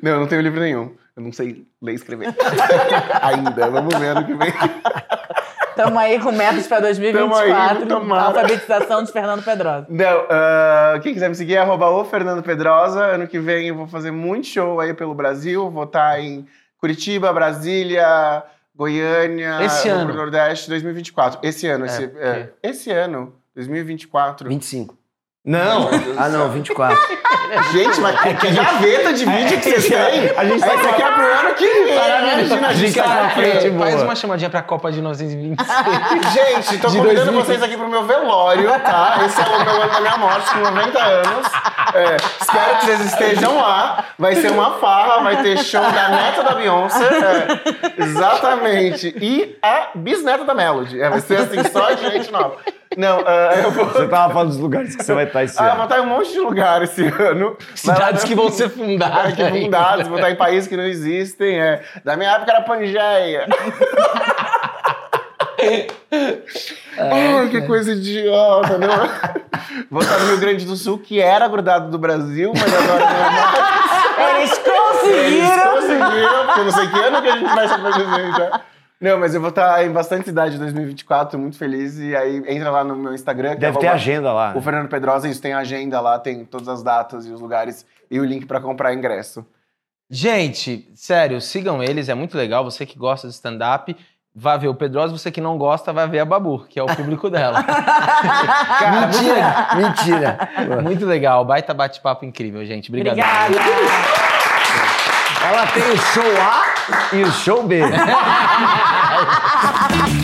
Não, eu não tenho livro nenhum. Eu não sei ler e escrever. (laughs) Ainda. Vamos ver ano que vem. Tamo aí com metas pra 2024. Tamo aí, alfabetização de Fernando Pedrosa. Não, ah, quem quiser me seguir é arroba o Fernando Pedrosa. Ano que vem eu vou fazer muito show aí pelo Brasil. Vou estar em Curitiba, Brasília, Goiânia, Esse ano? Nordeste 2024. Esse ano, esse, porque- é, esse ano, 2024. 25. Não. Ah, não, 24. (laughs) Gente, mas que, que gaveta de vídeo que vocês têm? A gente tá Esse aqui é pro ano que vem. Imagina, a gente tá na frente. é, faz boa. uma chamadinha pra Copa de 1926. (laughs) Gente, tô De convidando 2000. vocês aqui pro meu velório, tá? Esse é o meu ano da minha morte, com 90 anos. É, espero que vocês estejam lá. Vai ser uma farra, vai ter show da neta da Beyoncé. é, exatamente. E a bisneta da Melody. É, vai ser assim, só de gente nova. Não, ah, (laughs) eu vou. Você tava falando dos lugares que você vai estar esse Ah, eu vou ano. estar em um monte de lugar esse ano. Cidades que vão ser fundadas. que fundados, vou estar em países que não existem. É. Da minha época era Pangeia. (laughs) Ai, que coisa idiota, não? Vou estar no Rio Grande do Sul, que era grudado do Brasil, mas agora não é mais. Eles Eles conseguiram! conseguiram, porque não sei que ano que a gente vai se apresentar. Não, mas eu vou estar em bastante cidade em 2024, tô muito feliz. E aí entra lá no meu Instagram. que Deve é ter agenda lá. O Fernando Pedrosa, isso tem agenda lá, tem todas as datas e os lugares e o link pra comprar ingresso. Gente, sério, sigam eles, é muito legal. Você que gosta de stand-up, vai ver o Pedrosa. Você que não gosta, vai ver a Babu, que é o público dela. (laughs) Mentira, mentira. muito legal, baita bate-papo incrível, gente. Obrigado. Obrigada! Ela tem o show A e o show B. (laughs)